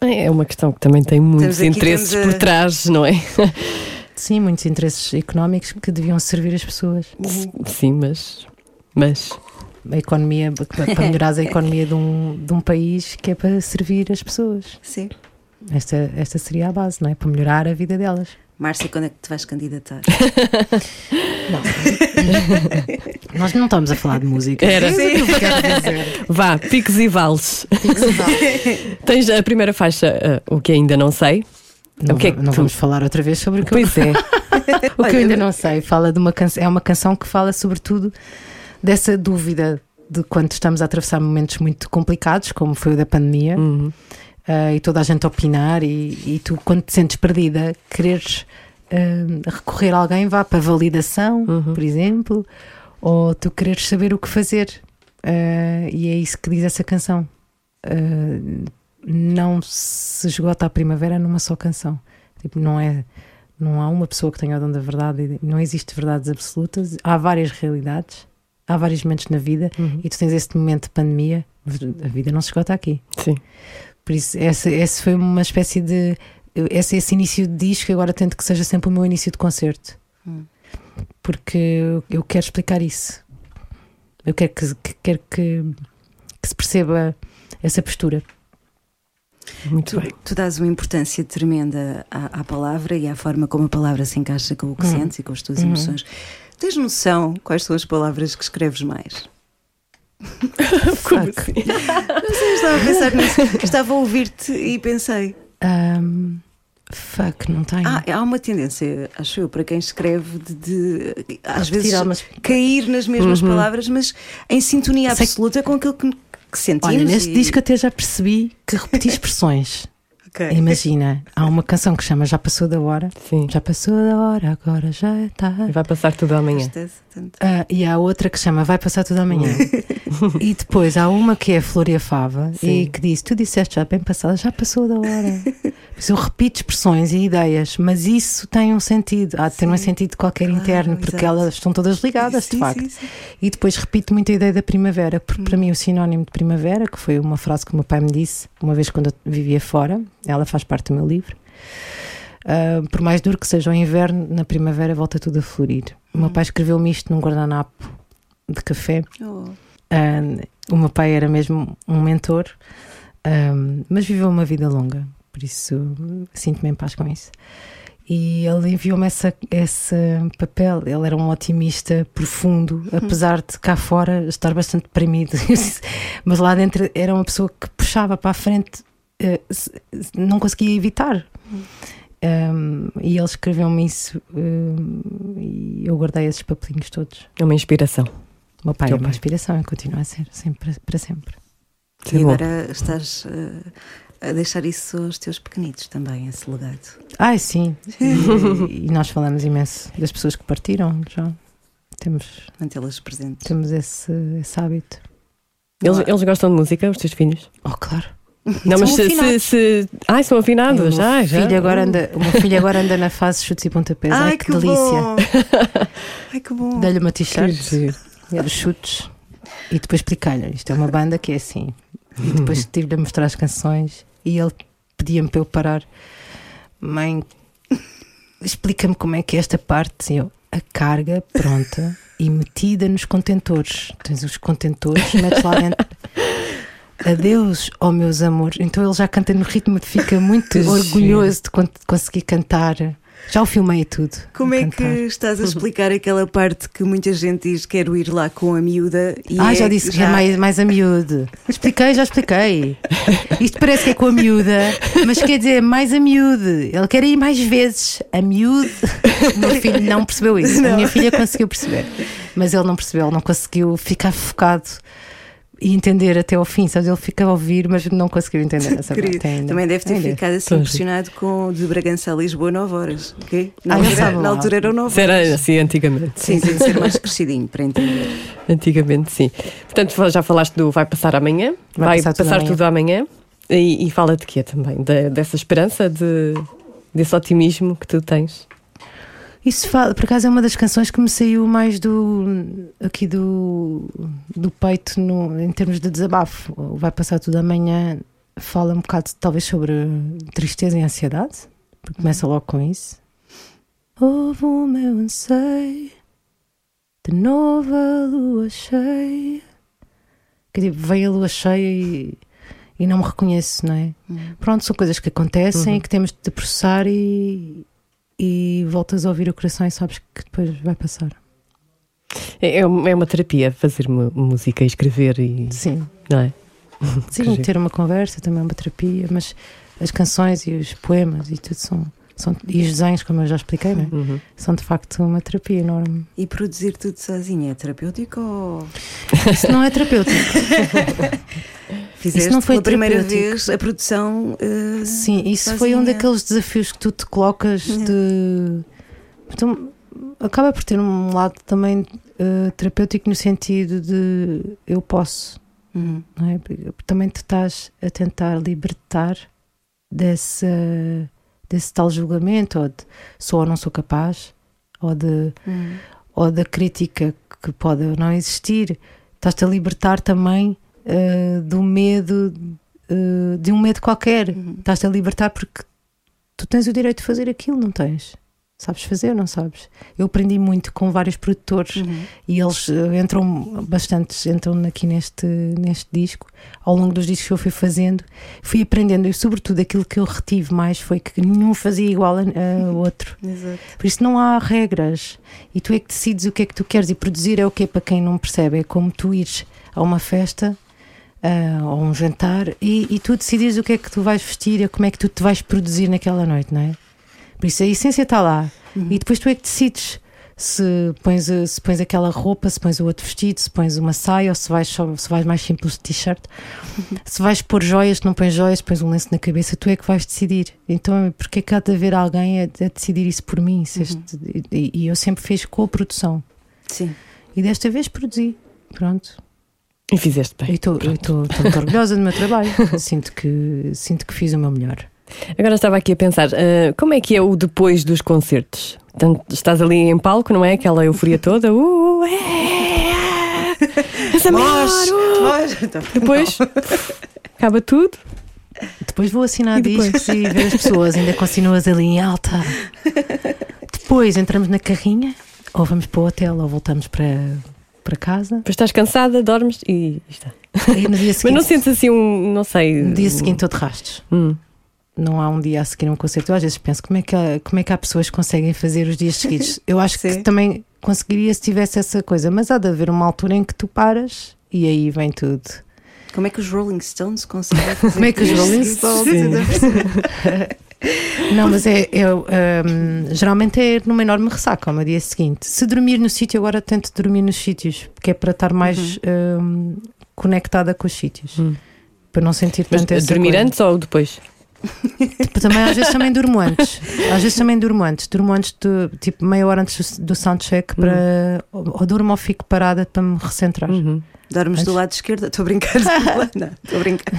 É uma questão que também tem muitos aqui, interesses a- por trás, não é? sim, muitos interesses económicos que deviam servir as pessoas. Sim, mas. Mas. A economia, para para melhorar a economia de um, de um país que é para servir as pessoas. Sim. Esta, esta seria a base, não é? Para melhorar a vida delas. Márcia, quando é que te vais candidatar? Nós não estamos a falar de música. Era. É isso que eu quero dizer. Vá, picos e vales. Tens a primeira faixa, eh, o que ainda não sei. Não, O que é não tu- vamos falar outra vez sobre o que, eu, Pois é. o que eu ainda não sei. Fala de uma canção, é uma canção que fala sobretudo dessa dúvida de quando estamos a atravessar momentos muito complicados, como foi o da pandemia, Uhum. Ah, e toda a gente opinar, e, e tu, quando te sentes perdida, quereres ah, recorrer a alguém, vá para validação, Uhum. por exemplo, ou tu quereres saber o que fazer. Ah, e é isso que diz essa canção. Não se esgota a primavera numa só canção. Tipo, não é. Não há uma pessoa que tenha o dom da verdade, não existe verdades absolutas. Há várias realidades, há vários momentos na vida, Uhum. e tu tens este momento de pandemia, a vida não se esgota aqui. Sim. Por isso, esse, esse foi uma espécie de. Esse, esse início de disco, agora tento que seja sempre o meu início de concerto. Hum. Porque eu, eu quero explicar isso. Eu quero que, que, quero que, que se perceba essa postura. Muito Tu, bem. tu dás uma importância tremenda à, à palavra e à forma como a palavra se encaixa com o que Uhum. sentes e com as tuas Uhum. emoções. Tens noção quais são as palavras que escreves mais? Como assim? Não sei, estava a pensar nisso. Estava a ouvir-te e pensei. Um, fuck, não tenho. Ah, há uma tendência, acho eu, para quem escreve de, de, às vezes cair nas mesmas Uhum. palavras, mas em sintonia absoluta com aquilo que, que sentimos. Olha, neste e- disco até já percebi que repeti expressões. Ok. Imagina, há uma canção que chama Já Passou da Hora. Sim. Já passou da hora, agora já está. E vai passar tudo amanhã. Ah, e há outra que chama Vai Passar Tudo Amanhã. e depois há uma que é a Flor e a Fava Sim. e que diz: Tu disseste já bem passada, já passou da hora. Mas eu repito expressões e ideias, mas isso tem um sentido. Há de ter um Sim. sentido qualquer Claro, interno, porque exato. elas estão todas ligadas, Sim, de facto. sim, sim. E depois repito muito a ideia da primavera, porque Hum. para mim o sinónimo de primavera, que foi uma frase que o meu pai me disse uma vez quando eu vivia fora, ela faz parte do meu livro. ah, por mais duro que seja o inverno, na primavera volta tudo a florir. O meu pai escreveu-me isto num guardanapo de café. Oh. Ah, o meu pai era mesmo um mentor, ah, mas viveu uma vida longa, por isso sinto-me em paz com isso. E ele enviou-me essa, esse papel. Ele era um otimista profundo, apesar de cá fora estar bastante deprimido. Mas lá dentro era uma pessoa que puxava para a frente, não conseguia evitar. Um, e ele escreveu-me isso um, e eu guardei esses papelinhos todos. É uma inspiração. O meu pai Teu é uma pai. inspiração e continua a ser, sempre, para sempre. É E bom. agora estás eh, a deixar isso aos teus pequenitos também, esse legado. Ai, sim. E, e nós falamos imenso das pessoas que partiram já. Temos, Mantê-las presentes. temos esse, esse hábito. Eles, eles gostam de música, os teus filhos? Oh, claro. Não, mas se, se, se- Ai, são afinados. Ai, já. filho agora anda, o meu filho agora anda na fase chutes e pontapés. Ai, que, delícia. bom! Ai, que bom! Dei-lhe uma Que t-shirt, giro. era chutes. E depois expliquei-lhe: isto é uma banda que é assim. E depois tive-lhe a mostrar as canções e ele pedia-me para eu parar. Mãe, explica-me como é que é esta parte. E eu, a carga pronta e metida nos contentores. Tens os contentores, metes lá dentro. Adeus, ó meus amores. Então ele já canta no ritmo, fica muito Que orgulhoso de con- conseguir cantar. Já o filmei tudo. Como é que cantar. estás a explicar aquela parte que muita gente diz quero ir lá com a miúda e Ah, é já disse que é mais, mais a miúde. Expliquei, já expliquei. Isto parece que é com a miúda, mas quer dizer mais a miúde. Ele quer ir mais vezes. A miúde. O meu filho não percebeu isso. A minha filha conseguiu perceber. Mas ele não percebeu, ele não conseguiu ficar focado e entender até ao fim. Sabes? Ele fica a ouvir, mas não conseguiu entender essa Querido, parte ainda. Também deve ter Ainda. ficado assim impressionado com de Bragança a Lisboa 9 horas. ok? Na, Ah, altura, sabe na altura eram 9 Isso era horas. assim antigamente. Sim, tem de ser mais crescidinho para entender. Antigamente, sim. Portanto, já falaste do vai passar amanhã, vai, Vai passar, passar tudo tudo amanhã. E, e fala de quê também? Da- dessa esperança, de, desse otimismo que tu tens. Isso fala, por acaso é uma das canções que me saiu mais do aqui do, do peito no, em termos de desabafo. Vai passar tudo amanhã fala um bocado talvez sobre tristeza e ansiedade, porque começa logo com isso. Houve o meu anseio de nova lua cheia. Que tipo, veio a lua cheia e, e não me reconheço, não é? Pronto, são coisas que acontecem e que temos de processar e, e voltas a ouvir o coração e sabes que depois vai passar. É, é uma é uma terapia fazer música e escrever e. Sim, Não é? sim, ter uma conversa também é uma terapia, mas as canções e os poemas e tudo são. São e os desenhos, como eu já expliquei, não é? Uhum. são de facto uma terapia enorme. E produzir tudo sozinha é terapêutico ou Isso não é terapêutico. fizeste não foi pela primeira vez a produção? eh, Sim, isso foi um sozinha? daqueles desafios que tu te colocas de. Então, acaba por ter um lado também eh, terapêutico no sentido de eu posso. Uhum. não é? Porque Também te estás a tentar libertar desse, desse tal julgamento, ou de sou ou não sou capaz, ou, de, Uhum. ou da crítica que pode ou não existir. Estás-te a libertar também eh, do medo, eh, de um medo qualquer. Uhum. Estás-te a libertar porque tu tens o direito de fazer aquilo, não tens? Sabes fazer, não sabes? Eu aprendi muito com vários produtores Uhum. e eles eh, entram bastantes entram aqui neste, neste disco ao longo dos discos que eu fui fazendo fui aprendendo e sobretudo aquilo que eu retive mais foi que nenhum fazia igual a, a outro Exato. por isso não há regras e tu é que decides o que é que tu queres e produzir é o que é para quem não percebe é como tu ires a uma festa ah, ou um jantar e, e tu decidires o que é que tu vais vestir e como é que tu te vais produzir naquela noite não é? Por isso a essência está lá e depois tu é que decides se pões, a- se pões aquela roupa, se pões o outro vestido, se pões uma saia ou se vais, só, se vais mais simples de t-shirt, se vais pôr joias, se não pões joias, pões um lenço na cabeça, tu é que vais decidir. Então, porque é que há de haver alguém a, a decidir isso por mim? Se este- e, e eu sempre fiz co-produção. Sim. E desta vez produzi. Pronto. E fizeste bem. estou eu estou- estou muito orgulhosa do meu trabalho. sinto, que, sinto que fiz o meu melhor. Agora estava aqui a pensar, ah, como é que é o depois dos concertos? Portanto, estás ali em palco, não é? Aquela euforia toda. Uh, é, é, a melhor, uh. Nós- Depois acaba tudo. Depois vou assinar E depois? discos e ver as pessoas, ainda continuas ali em alta. Depois entramos na carrinha, ou vamos para o hotel, ou voltamos para, para casa. Depois estás cansada, dormes e está. E no dia Mas seguinte, não sentes assim um, não sei. no dia seguinte estou de rastos. Hum. Não há um dia a seguir um concerto. Eu às vezes penso como é que há, como é que há pessoas que conseguem fazer os dias seguidos. Eu acho que também conseguiria se tivesse essa coisa, mas há de haver uma altura em que tu paras e aí vem tudo. Como é que os Rolling Stones conseguem fazer Como é que os? Rolling Stones? Não, mas é, é, hum, geralmente é numa enorme ressaca ao dia seguinte. Se dormir no sítio, agora tento dormir nos sítios, porque é para estar mais hum, conectada com os sítios. Hum. Para não sentir Mas tanto essa dormir coisa. antes ou depois? Tipo, também, às vezes também durmo antes. Às vezes também durmo antes. Durmo antes de, tipo, meia hora antes do, do soundcheck para. Ou, ou durmo ou fico parada para me recentrar. Uhum. Dormes do Antes- lado esquerdo? Estou a brincar. Não, estou a brincar.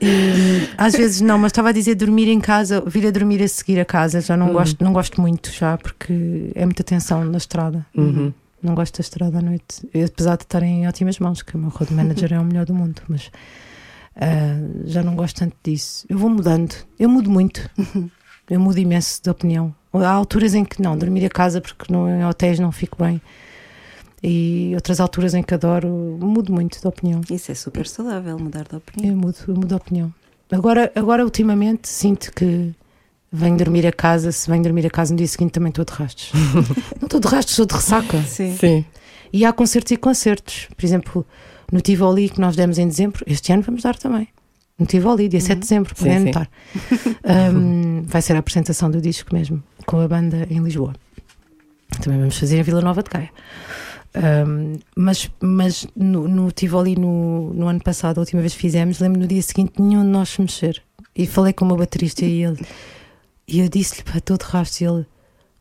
E, às vezes não, mas estava a dizer dormir em casa, vir a dormir a seguir a casa. Já não, Uhum. gosto, não gosto muito já, porque é muita tensão na estrada. Uhum. Não gosto da estrada à noite. Apesar de estar em ótimas mãos, que o meu road manager é o melhor do mundo, mas ah, já não gosto tanto disso. Eu vou mudando, eu mudo muito, eu mudo imenso de opinião. Há alturas em que não, dormir a casa porque no, em hotéis não fico bem, e outras alturas em que adoro, mudo muito de opinião. Isso é super saudável, mudar de opinião. Eu mudo, eu mudo de opinião. Agora, agora, ultimamente, sinto que venho dormir a casa. Se venho dormir a casa no dia seguinte, também estou de rastos. não estou de rastos, estou de ressaca. Sim. Sim. E há concertos e concertos. Por exemplo, no Tivoli, que nós demos em dezembro, este ano vamos dar também. No Tivoli, dia 7 de dezembro, podem anotar. Um, vai ser a apresentação do disco mesmo, com a banda em Lisboa. Também vamos fazer em Vila Nova de Gaia. Um, mas mas no, no Tivoli, no, no ano passado, a última vez que fizemos, lembro no dia seguinte, nenhum de nós se mexer. E falei com o meu baterista e ele, e eu disse-lhe, de rastro. E ele,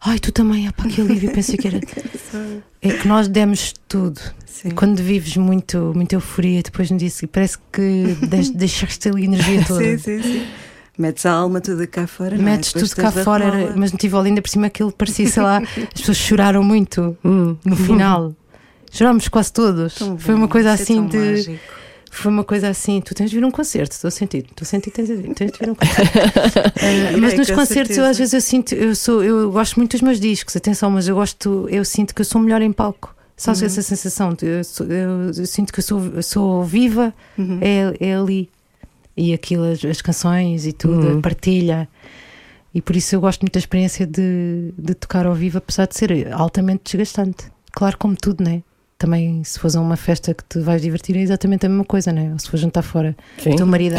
ai, tu também, ah, pá, que alívio. Pensei que era. É que nós demos tudo. Sim. Quando vives muito, muita euforia, depois no dia seguinte, parece que deix- deixaste ali a energia toda. Sim, sim, sim. Metes a alma toda cá fora. não é? Metes Depois tudo cá fora, rola. mas no Tivoli ainda por cima aquilo parecia, sei lá, as pessoas choraram muito Hum. no final. Chorámos quase todos. Tão Foi bom, uma coisa é assim de. mágico. Foi uma coisa assim, tu tens de vir a um concerto, estou a sentir, estou a sentir, tens de vir, tens de vir a um concerto. Eh, mas Irei, nos concertos eu às vezes eu sinto, eu sou, eu gosto muito dos meus discos, atenção, mas eu gosto, eu sinto que eu sou melhor em palco. Sabes Uhum. essa sensação? de- Eu, sou- eu- eu sinto que eu sou, sou viva, Uhum. é, é ali. E aquilo, as, as canções e tudo, Uhum. a partilha. E por isso eu gosto muito da experiência de, de tocar ao vivo, apesar de ser altamente desgastante. Claro, como tudo, né? Também, se fores a uma festa que te vais divertir, é exatamente a mesma coisa, né? Ou se fores jantar fora, Sim. o teu marido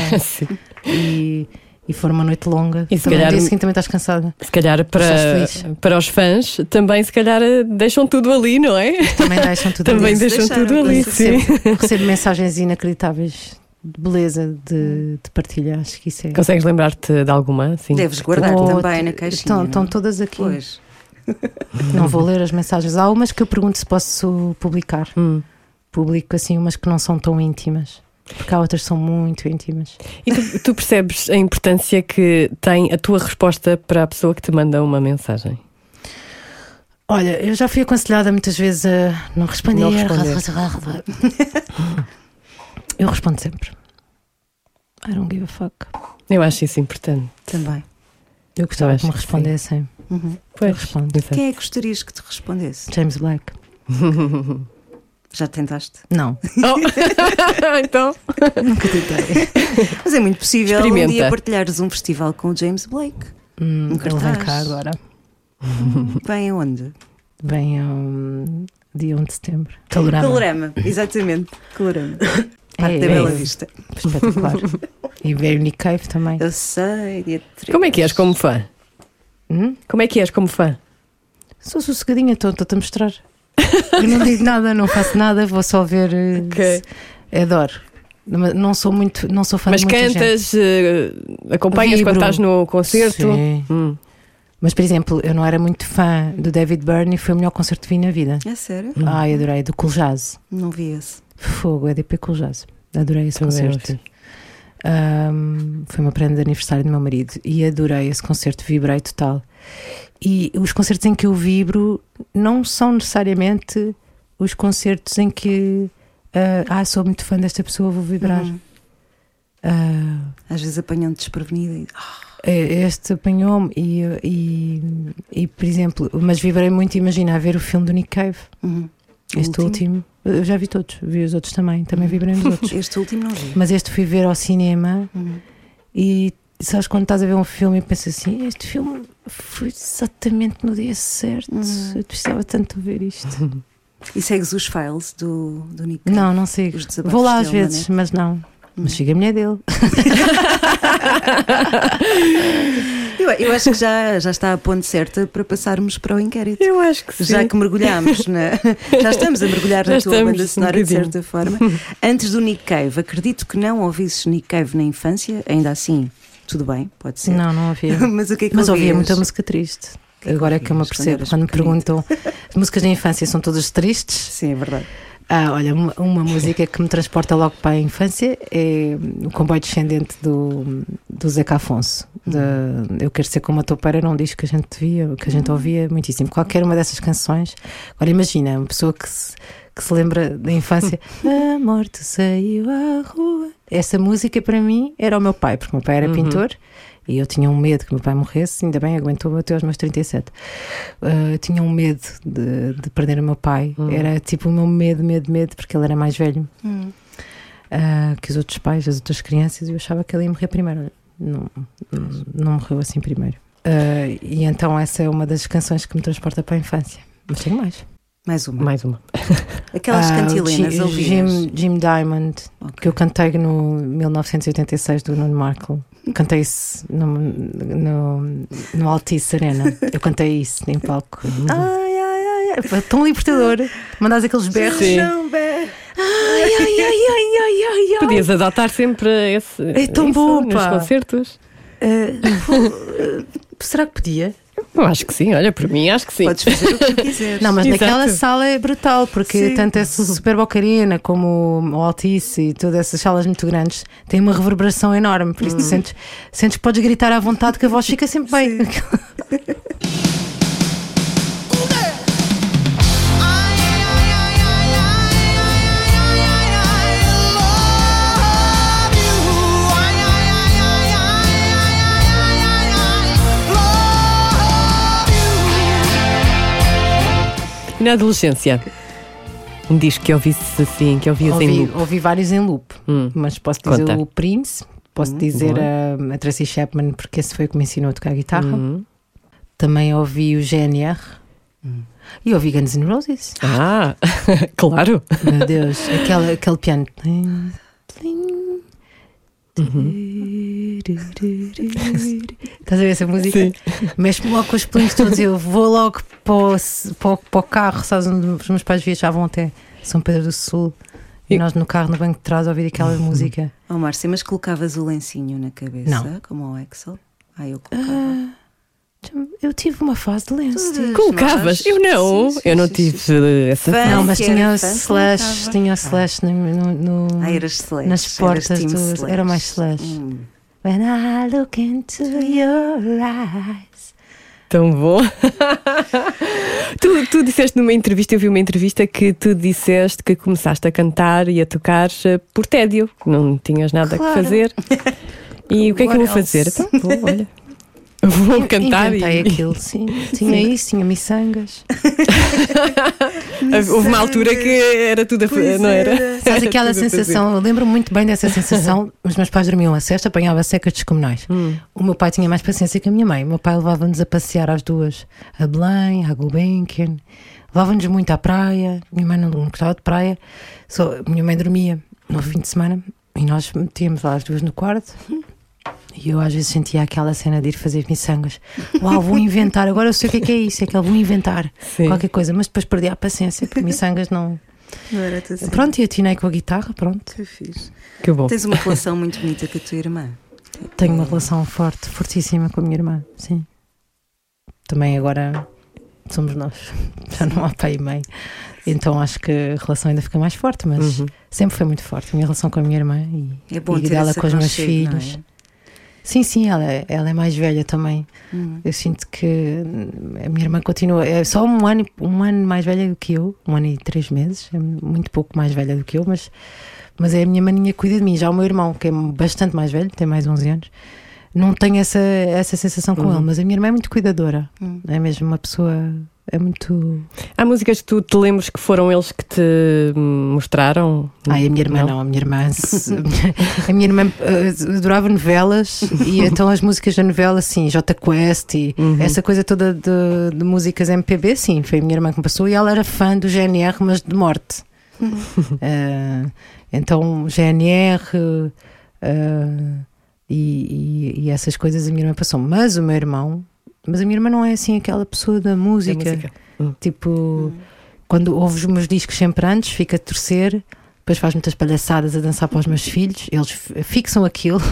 e, e for uma noite longa, E se também no calhar- dia seguinte também estás cansada. Se calhar para, para os fãs também se calhar eh, deixam tudo ali, não é? Também deixam tudo Também ali. deixam tudo ali, com sim. recebo, recebo mensagens inacreditáveis de beleza de, de partilha. Acho que isso é. Consegues lembrar-te de alguma? Sim. Deves guardar Oh, também na caixinha. Estão, não? estão todas aqui. Pois. Não vou ler as mensagens. Há umas que eu pergunto se posso publicar. Hum. Publico assim umas que não são tão íntimas. Porque há outras que são muito íntimas. E tu, tu percebes a importância que tem a tua resposta para a pessoa que te manda uma mensagem? Olha, eu já fui aconselhada muitas vezes a não responder. Não responder. Eu respondo sempre. I don't give a fuck. Eu acho isso importante. Também. Eu gostava Eu que me respondessem. Uhum. Pois, respondo. exato. Quem é que gostarias que te respondesse? James Black. Já tentaste? Não, Oh. então, nunca tentei. Mas é muito possível um dia partilhares um festival com o James Blake. Hum, Nunca ele vem cá agora. Bem aonde? Vem um, dia 1 de setembro. Calorama. Colorama, exatamente. Colorama. Parte É, da é Bela. Vista. Espetacular. e ver Nick Cave também. Eu sei, dia 3. como é que és como fã? Hum? Como é que és como fã? Sou sossegadinha, estou- estou-te a mostrar. Eu não digo nada, não faço nada, vou só ver. eh, Ok. Adoro. Não sou muito, não sou fã Mas de muita gente. cantas, eh, acompanhas Vibro. quando estás no concerto? Sim. Hum. Mas, por exemplo, eu não era muito fã do David Byrne e foi o melhor concerto que vi na vida. É sério? Ai, adorei, do Cool Jazz. Não vi esse. Fogo, EDP Cool Jazz. Adorei esse Também concerto. Ahm, foi uma prenda de aniversário do meu marido e adorei esse concerto, vibrei total. E os concertos em que eu vibro não são necessariamente os concertos em que ah, ah, sou muito fã desta pessoa, vou vibrar. Uhum. Ah, Às vezes apanham-te desprevenida e. Ah, É, Este apanhou-me e, e, e, por exemplo, mas vibrei muito, imagina, a ver o filme do Nick Cave, uhum. este último. Eu já vi todos, vi os outros também, também vibrei nos outros. Este último não vi. Mas este fui ver ao cinema Uhum. e sabes quando estás a ver um filme e pensas assim: este filme foi exatamente no dia certo, Uhum. eu precisava tanto de ver isto. E segues os files do, do Nick? Não, não desabafos Vou lá às dele, vezes, mas não. Mas siga a mulher dele. Eu, eu acho que já, já está a ponto certa para passarmos para o inquérito. Eu acho que sim. Já que mergulhámos na. Já estamos a mergulhar Já na tua banda um sonora, de bocadinho. certa forma. Antes do Nick Cave, acredito que não ouvisses Nick Cave na infância, ainda assim, tudo bem, pode ser. Não, não havia. Mas o que é que Mas ouvia ouvias? muita música triste. Agora é que eu me quando percebo. eras Quando me perguntam, as músicas da infância são todas tristes. Sim, é verdade. Ah, olha, uma, uma música que me transporta logo para a infância é o comboio descendente do, do Zeca Afonso. De, eu quero ser como a topeira, era um disco que a gente via, que a gente ouvia muitíssimo. Qualquer uma dessas canções. Agora imagina, uma pessoa que se, que se lembra da infância, a morte saiu à rua. Essa música para mim era o meu pai, porque o meu pai era pintor. E eu tinha um medo que meu pai morresse, ainda bem, aguentou até aos meus 37. Uh, tinha um medo de, de perder o meu pai. Era tipo o meu medo, medo, medo, porque ele era mais velho Hum. uh, que os outros pais, as outras crianças, e eu achava que ele ia morrer primeiro. Não, não, não morreu assim primeiro. Uh, e então essa é uma das canções que me transporta para a infância. Mas tenho mais. Mais uma. Mais uma. Aquelas Ah, cantilenas Jim, ouvias. Jim, Jim Diamond, Ok. que eu cantei no 1986 do Nuno Markle. Cantei isso no, no, no Altice Arena. Eu cantei isso em palco. Ai, ai, ai, ai. Foi tão libertador. Mandas aqueles berros. Sim. Ai, ai, ai, ai, ai, ai, ai. Podias adotar sempre esse. É tão isso bom, nos pá. concertos. Uh, será que podia? Eu acho que sim, olha, por mim acho que sim. Podes fazer o que quiseres. Não, mas Exato. naquela sala é brutal, porque Sim. tanto essa Super Boca Arena como o Altice e todas essas salas muito grandes têm uma reverberação enorme. Por isso tu sentes, sentes que podes gritar à vontade que a voz fica sempre bem. na adolescência? Um disco que ouvisse assim, que ouvias em ouvi, loop. ouvi vários em loop, Hum. mas posso dizer Conta. o Prince, posso dizer a, a Tracy Chapman, porque esse foi o que me ensinou a tocar guitarra. Hum. Também ouvi o GNR e ouvi Guns N' Roses. Ah, claro. Meu Deus, aquele, aquele piano. Tling. Estás a ver essa música? Sim. Mexe-me logo com os pelinhos todos. Eu vou logo para o, para para o carro. Sabes onde os meus pais viajavam até São Pedro do Sul. E nós no carro, no banco de trás, a ouvir aquela música. Oh, Márcia, mas colocavas o lencinho na cabeça, Não. como o Axel? Ah, eu colocava. Eu tive uma fase de lenço. Todas Colocavas? nós. Eu não. Sim, sim, eu não sim, tive essa. Fã. Não, mas tinha slash, colocava. tinha o slash no, no, no- Ah, eras slash. nas portas do- slash. era mais slash. Hum. When I look into your eyes. Tão bom. tu, tu disseste numa entrevista, eu vi uma entrevista que tu disseste que começaste a cantar e a tocar eh, por tédio, que não tinhas nada Claro. que fazer. E o que é que eu vou fazer? Então, vou, olha. Vou cantar Inventei e. aquilo, sim. Tinha isso, tinha miçangas. Houve uma altura que era tudo a Pois não era? Sabes Era aquela fazer. sensação, eu lembro muito bem dessa sensação. Os meus pais dormiam a cesta, apanhava secas descomunais. Hum. O meu pai tinha mais paciência que a minha mãe. O meu pai levava-nos a passear às duas, a Belém, a Gulbenkian. Levava-nos muito à praia. Minha mãe não, gostava de praia. Só, minha mãe dormia no fim de semana e nós metíamos lá as duas no quarto. E eu às vezes sentia aquela cena de ir fazer miçangas. Uau, vou inventar. Agora eu sei o que é que é isso. É que eu vou inventar Sim. qualquer coisa. Mas depois perdi a paciência, porque miçangas não. Não era assim. Pronto, e atinei com a guitarra, pronto. Que fixe. Que bom. Tens uma relação muito bonita com a tua irmã. Tenho uma relação forte, fortíssima com a minha irmã, sim. Também agora somos nós, já não há pai e mãe. Então acho que a relação ainda fica mais forte, mas Uhum. sempre foi muito forte. A minha relação com a minha irmã e, É bom e dela com os meus aconchego, não é? Sim, sim, ela, é- ela é mais velha também. Hum. Eu sinto que a minha irmã continua, é só um ano, um ano mais velha do que eu, um ano e três meses, é muito pouco mais velha do que eu, mas, Mas é a minha maninha que cuida de mim. Já o meu irmão, que é bastante mais velho, tem mais 11 anos, não tenho essa, essa sensação com ele. Mas a minha irmã é muito cuidadora. É mesmo uma pessoa. É muito. Há músicas que tu te lembres que foram eles que te mostraram? Ai, a minha irmã não, a minha irmã. a minha irmã eh, adorava novelas e então as músicas da novela, assim, J Quest e essa coisa toda de, de músicas MPB, sim, foi a minha irmã que me passou e ela era fã do GNR, mas de morte. Eh, então, GNR eh, e, e- e essas coisas a minha irmã passou. Mas o meu irmão, mas a minha irmã não é assim aquela pessoa da Da música. música. Hum. Tipo, quando ouve os meus discos sempre antes, fica a torcer, depois faz muitas palhaçadas a dançar para os meus filhos, eles fixam aquilo.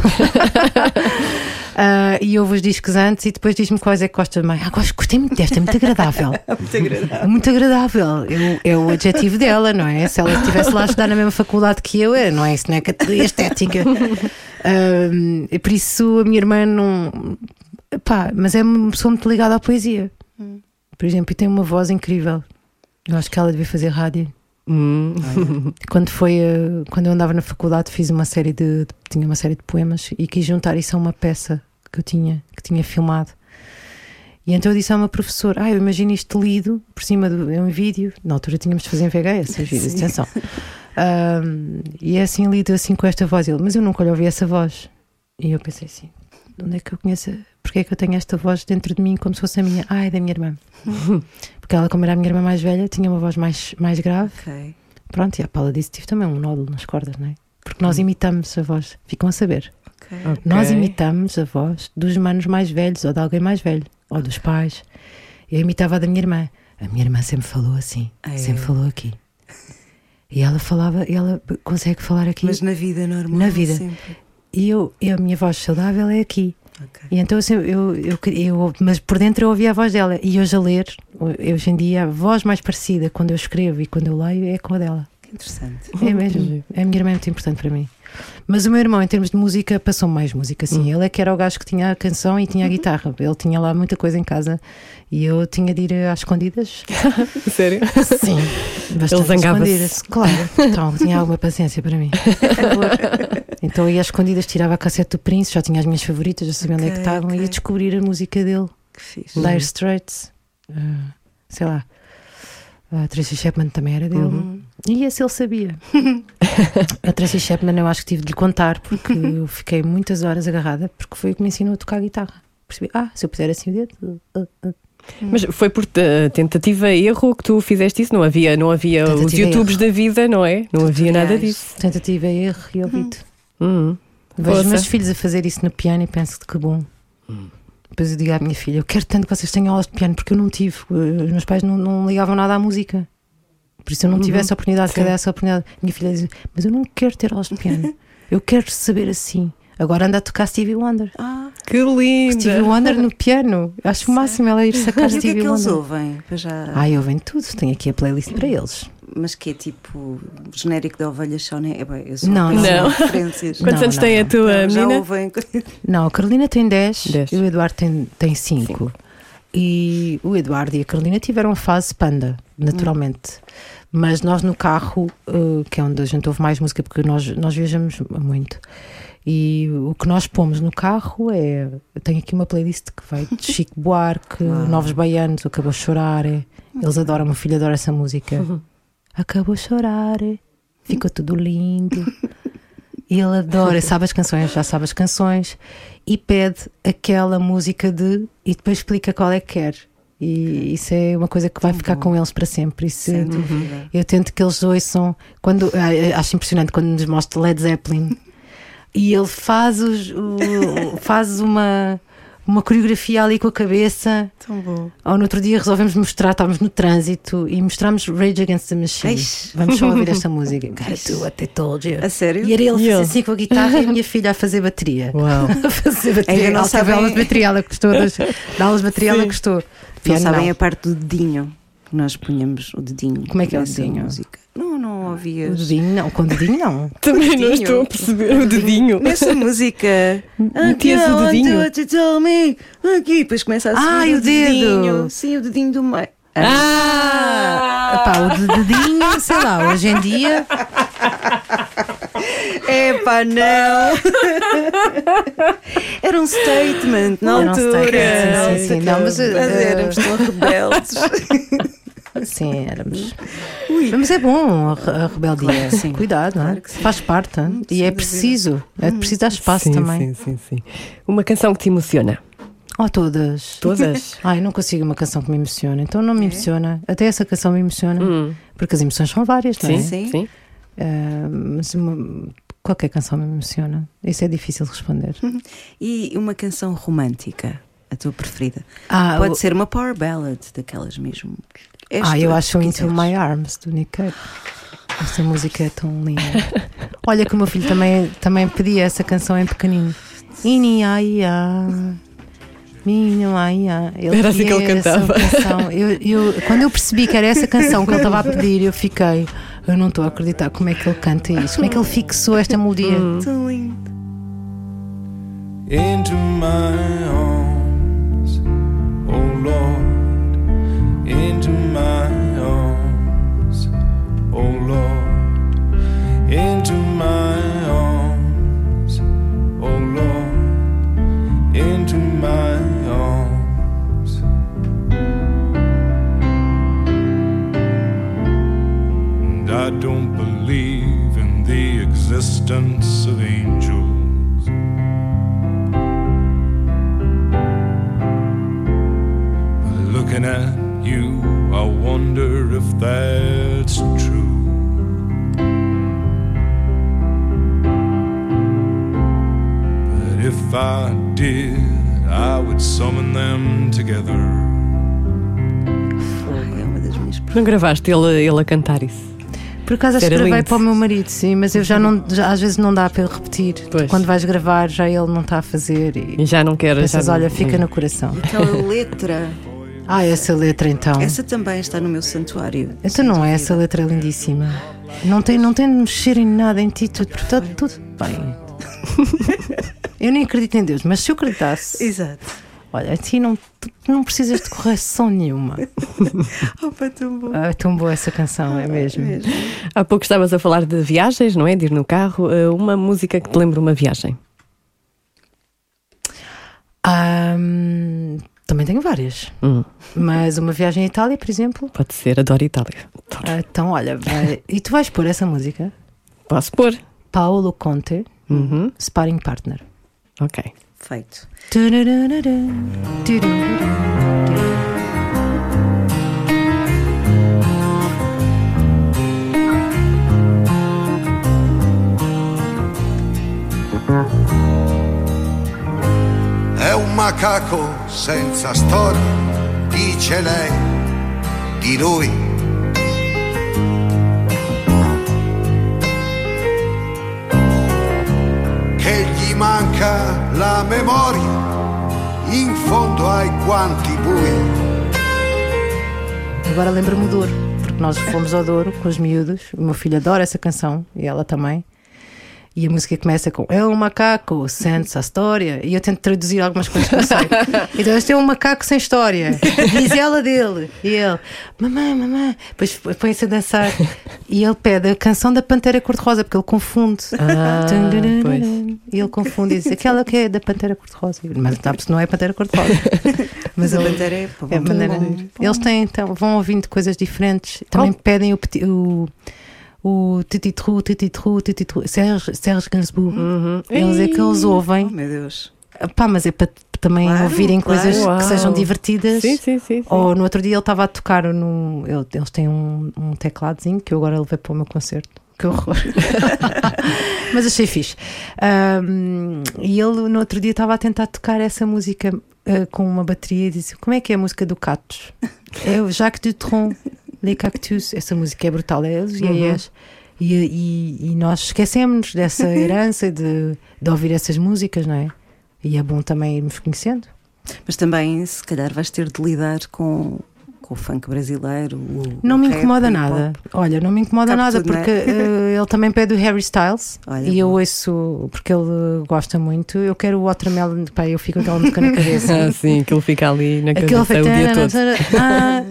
Ah, e ouve os discos antes e depois diz-me quais é que gosta mais. Ah, gosto, gostei muito desta, é muito agradável. Muito agradável. É muito agradável. Eu- é o adjetivo dela, não é? Se ela estivesse lá a estudar na mesma faculdade que eu, é, não é? Isso não é categoria estética. E por isso a minha irmã não. Pá, mas é uma pessoa muito ligada à poesia. Por exemplo, e tem uma voz incrível. Eu acho que ela devia fazer rádio. Hum. Quando foi eh, quando eu andava na faculdade fiz uma série de, de- tinha uma série de poemas e quis juntar isso a uma peça que eu tinha que tinha filmado e então eu disse à uma professora ah eu imagino isto lido por cima de um vídeo na altura tínhamos de fazer em VHS os vídeos atenção Ahm, e é assim lido assim com esta voz ele mas eu nunca lhe ouvi essa voz e eu pensei assim de onde é que eu conheço porque é que eu tenho esta voz dentro de mim como se fosse a minha ah é da minha irmã porque ela como era a minha irmã mais velha tinha uma voz mais mais grave Ok. Pronto, e a Paula disse tive também um nódulo nas cordas, não é? Porque nós imitamos a voz, ficam a saber. ok. Ok. Nós imitamos a voz dos manos mais velhos ou de alguém mais velho, ou dos pais. Eu imitava a da minha irmã. A minha irmã sempre falou assim, é? sempre falou aqui. E ela falava, e ela consegue falar aqui. Mas na vida normal. Na vida. Sempre. E eu, e a minha voz saudável é aqui. Ok. E então eu, sempre- eu, eu, eu- mas por dentro eu ouvia a voz dela. E hoje a ler, hoje em dia, a voz mais parecida quando eu escrevo e quando eu leio é com a dela. Que interessante. É mesmo. A minha irmã é muito importante para mim. Mas o meu irmão, em termos de música, passou mais música, sim. Ele é que era o gajo que tinha a canção e tinha a guitarra. Ele tinha lá muita coisa em casa e eu tinha de ir às escondidas. Sério? Sim, bastante Ele zangava-se. Claro, então tinha alguma paciência para mim. então eu ia às escondidas, tirava a cassete do Prince, já tinha as minhas favoritas, já sabia onde é que estavam, ok. ia descobrir a música dele. Que fixe. Dire Straits, ah, sei lá. A Tracy Chapman também era dele. Uhum. E esse ele sabia. a Tracy Chapman eu acho que tive de lhe contar porque eu fiquei muitas horas agarrada porque foi o que me ensinou a tocar guitarra. Percebi, ah, se eu puser assim o dedo. uh, uh. Mas foi por eh, tentativa e erro que tu fizeste isso? Não havia, não havia os Tentativa YouTubes da vida, não é? Não havia nada disso. Tentativa, erro e ouvido. Hum. Vejo os Força. meus filhos a fazer isso no piano e penso que bom. Depois eu digo à minha filha: Eu quero tanto que vocês tenham aulas de piano porque eu não tive. Os meus pais não, não ligavam nada à música. Por isso eu não tive essa oportunidade, Sim. cadê essa oportunidade? Minha filha diz: Mas eu não quero ter aulas de piano. Eu quero saber assim. Agora anda a tocar Stevie Wonder. Ah, Que linda! Stevie Wonder no piano. Acho o máximo ela ir sacar e o que é Stevie que eles Wonder. ouvem? Para já... Eu venho tudo. Tenho aqui a playlist para eles. Mas que é tipo genérico da ovelha só, né? É bem, eu sou Não, não. referências. Quantos Não, anos não, tem a não. tua Não, já menina? ouvem. Não, a Carolina tem 10, Dez. e o Eduardo tem 5. Tem cinco. E o Eduardo e a Carolina tiveram fase panda, naturalmente. Mas nós no carro, eh, que é onde a gente ouve mais música, porque nós, nós viajamos muito. E o que nós pomos no carro é. Eu tenho aqui uma playlist que vai de Chico Buarque, Novos Baianos, Acabou a Chorar. Eles adoram, meu filho adora essa música. Acabou a chorar, ficou tudo lindo. E ele adora, sabe as canções, já sabe as canções e pede aquela música de e depois explica qual é que quer. E isso é uma coisa que vai ficar com eles para sempre. Isso, eu tento que eles ouçam. Quando, ah, acho impressionante quando nos mostra Led Zeppelin e ele faz, os, o- faz uma, uma coreografia ali com a cabeça. Tão bom. Ou no outro dia resolvemos mostrar, estávamos no trânsito e mostramos Rage Against the Machine. Eish. Vamos só ouvir esta música. Gotta do what they told you. A sério? E era ele ele? assim com a guitarra e a minha filha a fazer bateria. Uau! A fazer bateria. Ainda não sabem- aulas de bateria, ela gostou das, de aulas de bateria, ela gostou. Não sabem não. a parte do dedinho. Que Nós punhamos o dedinho. Como é que é o dedinho? Música. Não, não O ouvias. dedinho não, com o dedinho não. Também não dedinho. estou a perceber o dedinho. Nessa música. Metias o dedinho? to tell me. Aqui, depois começa a subir Ai, o dedo. dedinho. Sim, o dedinho do meio. Ah! Epá, o de dedinho, sei lá, hoje em dia. Epá, não! Era um statement na Era um altura. statement, sim, sim, sim. Não, mas, Mas eh, éramos tão rebeldes. Sim, éramos. Mas é bom a, re- a rebeldia. Claro sim. Cuidado, não é? Claro que sim. faz parte. hein? e é preciso. É preciso dar espaço sim, também. sim, sim, sim. Uma canção que te emociona. Oh, todas. Todas. Ai, não consigo uma canção que me emociona. Então não me emociona. Até essa canção me emociona. Hum, Porque as emoções são várias, não é? sim, Sim. sim. Ah, mas uma- qualquer canção me emociona. Isso é difícil de responder. E uma canção romântica, a tua preferida? Ah, Pode o- ser uma power ballad, daquelas mesmo. Ah eu acho Into quiseres. My Arms do Nick Cave. Essa música é tão linda. Olha que o meu filho também, também pedia essa canção em pequenino. Ini ai ai. Minho, ai, ai. Ele Era assim que ele cantava. Eu, eu- quando eu percebi que era essa canção que ele estava a pedir, eu fiquei. Eu não estou a acreditar como é que ele canta isso, como é que ele fixou esta melodia. Tão lindo. into my arms, into my arms, oh Lord, into my arms. And I don't believe in the existence of angels. Looking at you, I wonder if that's true. If I did, I would summon them together. Ai, é uma das minhas. Não gravaste ele, ele a cantar isso? Por acaso acho que gravei lindo. para o meu marido, sim, mas eu já não, já, às vezes não dá para ele repetir. Pois. Quando vais gravar, já ele não está a fazer e E já não quero. pensas, já não- olha, fica no coração. Aquela letra, Ah, essa letra então. essa também está no meu santuário. Então não é essa letra lindíssima. Não tem, não tem de mexer em nada em ti, tudo, está tudo bem. eu nem acredito em Deus, mas se eu acreditasse, Exato. olha, a ti não, não precisas de correção nenhuma. Opa, tão bom. Ah, é tão boa essa canção, é mesmo. Há pouco estavas a falar de viagens, não é? De ir no carro. Eh, Uma música que te lembra uma viagem. Também tenho várias, Hum, mas uma viagem à Itália, por exemplo. pode ser, adoro Itália. Adoro. Ah, Então, olha, vai- e tu vais pôr essa música? Posso pôr? Paolo Conte, Uhum. Sparring Partner. Ok. Feito. È un macaco senza storia, dice lei di lui. Che gli manca la memoria in fondo ai guanti bui. Agora lembro-me do Douro, porque nós fomos ao Douro com os miúdos. O meu filho adora essa canção e ela também. E a música começa com É um macaco, sente-se a história. E eu tento traduzir algumas coisas que eu sei. Então, este é um macaco sem história. Diz ela dele. E ele, mamãe, mamãe. Depois põe-se a dançar. E ele pede a canção da Pantera Cor-de-Rosa, porque ele confunde. Ah, pois. E ele confunde e diz aquela que é da Pantera Cor-de-Rosa. Mas não, não é Pantera Cor-de-Rosa. Mas a bandeira é, pô, é a muito maneira Eles têm, então, vão ouvindo coisas diferentes. Também pedem o o o tititru, tititru, tititru, Serge, Serge Gainsbourg. Uhum. Eles é que eles Oh, ouvem. meu Deus. Pá, mas é para também Claro, ouvirem claro. coisas Uau. que sejam divertidas. Sim, sim, sim. sim. Ou no outro dia ele estava a tocar no. ele- Eles têm um, um tecladozinho que eu agora levei para o meu concerto. Que horror! Mas achei fixe. Ahm, e ele no outro dia estava a tentar tocar essa música ah, com uma bateria e disse: Como é que é a música do Catos? É o Jacques Dutronc, Les Cactus.Essa música é brutal, é eles e Uhum. é eles. E, e, e nós esquecemos dessa herança de, de ouvir essas músicas, não é? E é bom também irmos conhecendo. Mas também, se calhar, vais ter de lidar com com o funk brasileiro. o- Não me incomoda nada. Olha, não me incomoda Cabe nada tudo, é? porque eh, ele também pede o Harry Styles Olha, e eu boa. ouço porque ele gosta muito. Eu quero o Watermelon, pá, eu fico com aquela música na cabeça. Ah, sim, aquilo fica ali na Aquele cabeça o dia todo. Ah,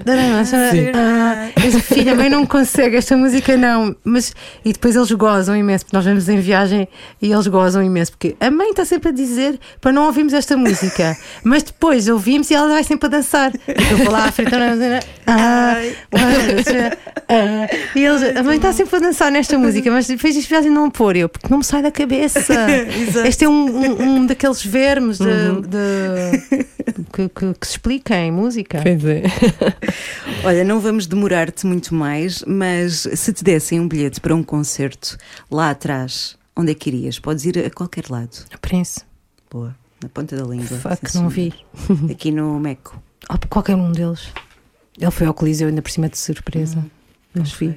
ah, esse filho, a mãe não consegue, esta música não. Mas, e depois eles gozam imenso, porque nós vamos em viagem e eles gozam imenso, porque a mãe está sempre a dizer para não ouvirmos esta música, mas depois ouvimos e ela vai sempre a dançar. Eu vou lá à frente, ah, ah, e eles, a mãe está sempre a dançar nesta música, mas depois diz viagem não pôr eu, porque não me sai da cabeça. este é um, um, um daqueles vermes de, de- que, que- que se explica em música. Pois é. Olha, não vamos demorar-te muito mais, mas se te dessem um bilhete para um concerto lá atrás, onde é que irias? Podes ir a qualquer lado. Prince. Boa, na ponta da língua. Fuck, não vi. Aqui no Meco. Oh, qualquer um deles. Ele foi ao Coliseu ainda por cima de surpresa. Mas vi.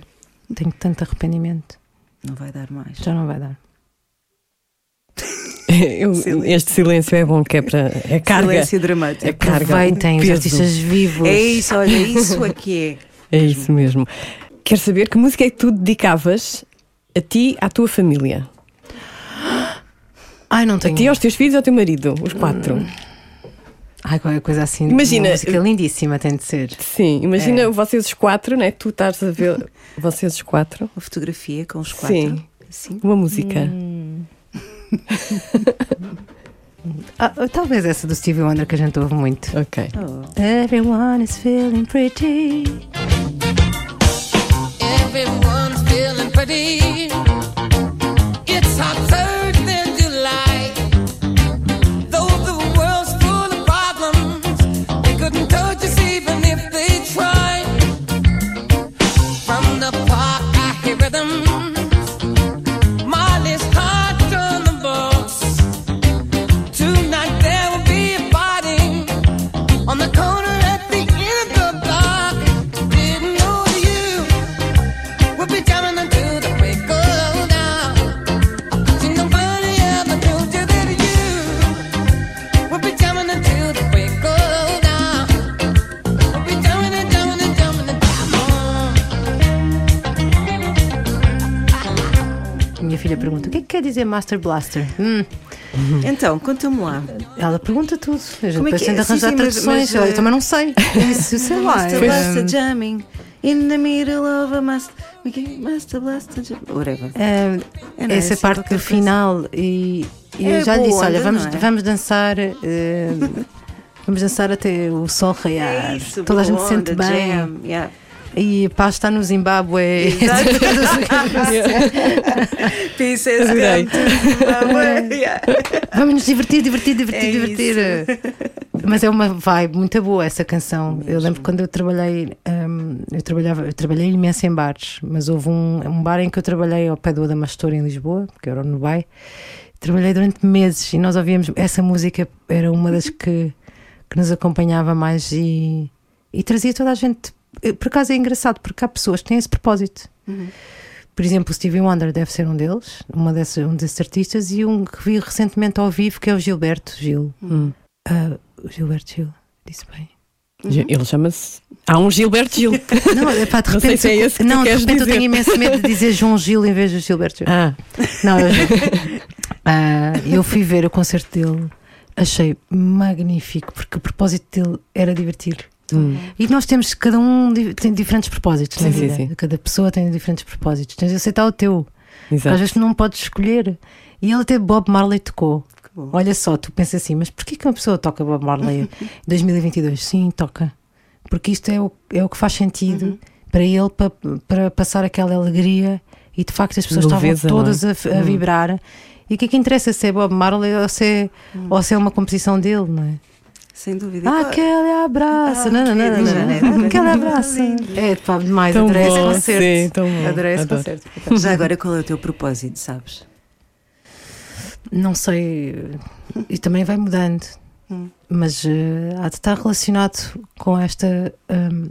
Tenho tanto arrependimento. Não vai dar mais. Já não vai dar. Eu- este silêncio é bom que é para. É carga. Silêncio dramático. É carga. Aproveitem os artistas vivos. É isso, olha, isso aqui é. É isso mesmo. Quero saber que música é que tu dedicavas a ti, à tua família? Ai, não A tenho. ti, aos teus filhos ao teu marido, os quatro. Ai, qualquer coisa assim. Imagina- Uma música lindíssima tem de ser. Sim, imagina É. vocês os quatro, né? Tu estás a ver vocês os quatro. Uma fotografia com os quatro. Sim. Sim. Uma música. Ah, talvez essa do Stevie Wonder que a gente ouve muito. Ok. Oh. Everyone is feeling pretty. Everyone's feeling pretty. Pergunta: o que é que quer dizer Master Blaster? Hum, Então, conta-me lá. ela pergunta tudo. A gente é depois que tenta é? Sim, arranjar sim, mas- traduções. mas, Olha, eu também não sei. Isso, sei lá. Master é, Blaster jamming in the middle of a master. okay, Master Blaster jamming. Whatever. É, não é essa parte final e, e É eu já lhe disse, boa olha, vamos, é? vamos dançar eh, vamos dançar até o sol raiar É toda a gente boa se sente bem jam, yeah. E pá está no Zimbábue Zimbabwe. Yeah. vamos nos divertir, divertir, divertir, É divertir mas é uma vibe muito boa essa canção eu lembro quando eu trabalhei hum, eu trabalhava eu trabalhei imenso em bares mas houve um, um bar em que eu trabalhei ao pé do Adamastor em Lisboa que era no Bay Trabalhei durante meses e nós ouvíamos essa música, era uma das que, que nos acompanhava mais e, e trazia toda a gente. Eh, Por acaso é engraçado, porque há pessoas que têm esse propósito. Por exemplo, o Stevie Wonder deve ser um deles, uma dessas, um desses artistas, e um que vi recentemente ao vivo que é o Gilberto Gil. Hum. Ah, o Gilberto Gil, disse bem. Ele chama-se. Há um Gilberto Gil. Não, epá, de Não sei repente, se é esse que tu não, de repente eu dizer. tenho imenso medo de dizer João Gil em vez de Gilberto Gil. Ah, Não, eu, Ah, eu fui ver o concerto dele, achei magnífico, porque o propósito dele era divertir. Hum. E nós temos, cada um tem diferentes propósitos na Sim, sim, vida. sim. Cada pessoa tem diferentes propósitos. Tens de aceitar o teu. Porque às exato. vezes tu não podes escolher. E ele até Bob Marley tocou. Olha só, tu pensas assim, mas porquê que uma pessoa toca Bob Marley em 2022? Sim, toca. Porque isto é o, é o que faz sentido Uhum. para ele, para, para passar aquela alegria e de facto as pessoas Leveza, estavam é? todas a, a vibrar. E o que é que interessa se é Bob Marley ou se é, Hum. ou se é uma composição dele, não é? Sem dúvida. Ah, aquele abraço, Ah, não, não, não, não, aquele abraço. É pá, demais, Tão adorei esse bom, concerto. sim, tão bom. Adorei esse Adoro. concerto. Já agora, qual é o teu propósito, sabes? Não sei, e também vai mudando, Hum. mas eh, há de estar relacionado com esta hum,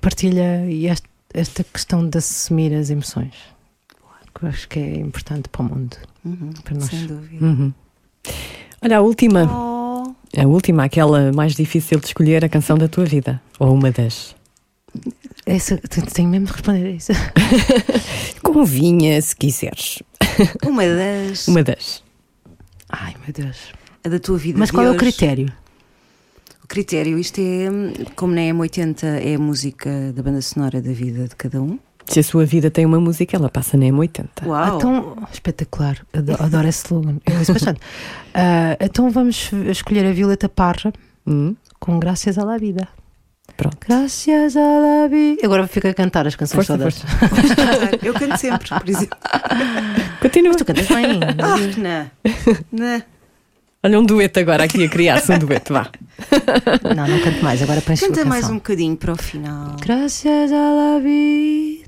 partilha e este- esta questão de assumir as emoções, que eu acho que é importante para o mundo, Uhum, para nós. Sem dúvida. Uhum. Olha, a última. Oh, A última, aquela mais difícil de escolher a canção da tua vida. Ou uma das. Essa, te- tenho mesmo de responder a isso. Convinha, se quiseres. Uma das. Uma das. Ai, meu Deus. A da tua vida. Mas de qual é o hoje. critério? O critério, isto é, como na M80 é a música da banda sonora da vida de cada um. Se a sua vida tem uma música, ela passa na M80. Uau! Então, espetacular. Adoro, adoro esse slogan. Eu ouço bastante. Ah, então vamos escolher a Violeta Parra Hum, com Graças à la Vida. pronto. Graças à la vida. Agora fico a cantar as canções Força, todas. força. Eu canto sempre, por exemplo. Continua. Tu cantas bem. Ah, não. Não. Olha um dueto agora aqui a criar-se um dueto, vá. Não, não canto mais. Agora pões Canta mais um bocadinho para o final. Gracias a la vida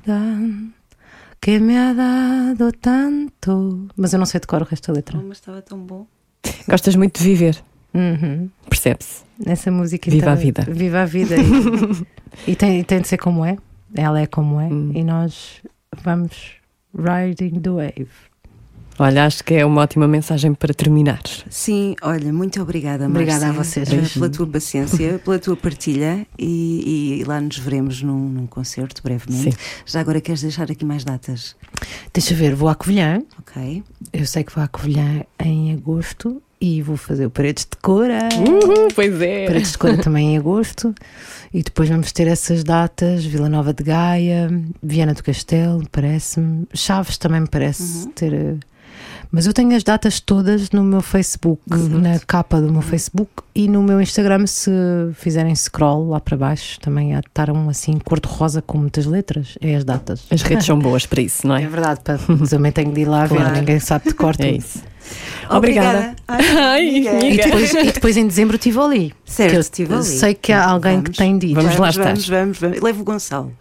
que me ha dado tanto. Mas eu não sei decorar o resto da letra. Oh, mas estava tão bom. Gostas muito de viver, Uhum. percebe-se? Nessa música Viva então, a vida. Viva a vida. E, e tem, e tem de ser como é. Ela é como é. Hum. E nós vamos riding the wave. Olha, acho que é uma ótima mensagem para terminar. Sim, olha, muito obrigada, Obrigada a vocês. eh, Beijinho. pela tua paciência, pela tua partilha e, e lá nos veremos num, num concerto brevemente. Sim. Já agora queres deixar aqui mais datas? Deixa ver, vou à Covilhã. Ok. Eu sei que vou à Covilhã em agosto e vou fazer o Paredes de Cora. Uhum, pois é. Paredes de Cora também em agosto. E depois vamos ter essas datas: Vila Nova de Gaia, Viana do Castelo, parece-me. Chaves também me parece ter. Mas eu tenho as datas todas no meu Facebook, na capa do meu Facebook e no meu Instagram. Se fizerem scroll lá para baixo, também há de estar um assim cor-de-rosa com muitas letras. É as datas. As redes são boas para isso, não É é? verdade, pá, também tenho de ir lá ver, Claro. ninguém sabe de cor. É isso. Obrigada. Ai, Ai. E depois, e depois em dezembro estive ali. Certo, Que eu estive ali. Sei que há alguém que Vamos. tem dito. Vamos lá vamos, estar. vamos, vamos. Leva o Gonçalo.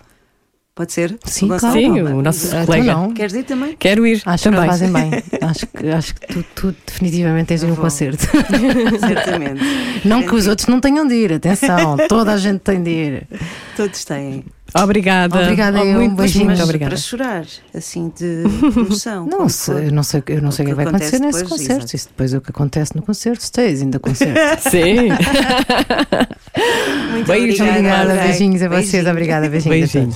Pode ser? Sim, claro. Sim, o nosso Então colega. não. Queres ir também? Quero ir Acho também. que fazem bem. acho que, acho que tu, tu definitivamente tens de ir a um Vou. concerto. Certamente. Não que os outros não tenham de ir, atenção. Toda a gente tem de ir. Todos têm. Obrigada. Obrigada, Oh, eu. muito, Um beijinho. Mas obrigada. para chorar, assim, de emoção. Não sei, eu não sei, eu não sei o que, que vai acontecer acontece nesse depois, concerto. exato. Isso depois é o que acontece no concerto, stays in the concerto. Sim. Muito Beijo, Obrigada, André. beijinhos a vocês. Beijinho. Obrigada, beijinhos. Beijinho.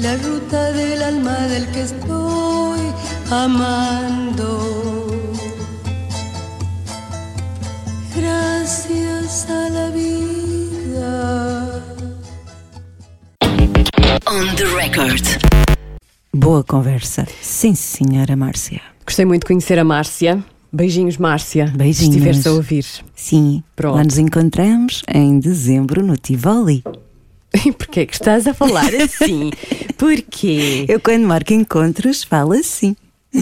la ruta del alma del que estoy amando. Gracias a la vida. On the record. Boa conversa. Sim, senhora Márcia. Gostei muito de conhecer a Márcia. Beijinhos, Márcia. Beijinhos. Se estiveres a ouvir. Sim, Pronto. lá nos encontramos em dezembro no Tivoli. E porquê que estás a falar assim? Porquê? Eu, quando marco encontros, falo assim.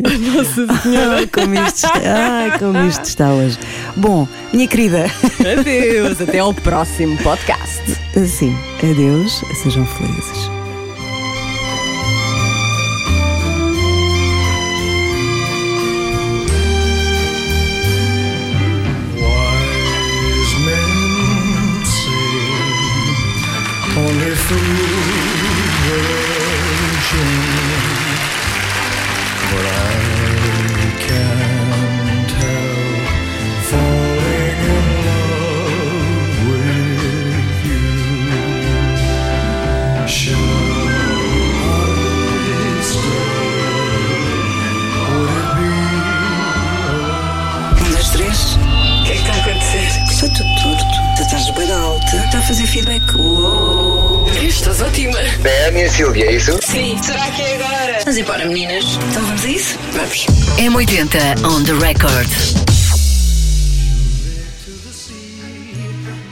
Nossa Senhora. Ai, como isto está, ai, como isto está hoje. Bom, minha querida, Adeus. Até ao próximo podcast. assim, adeus, sejam felizes. Estás ótima. É a minha Silvia, é isso? Sim. Será que é agora? Vamos embora, meninas. Então vamos a isso? Vamos. M80 on the record.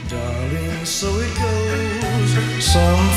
Darling, so it goes. Some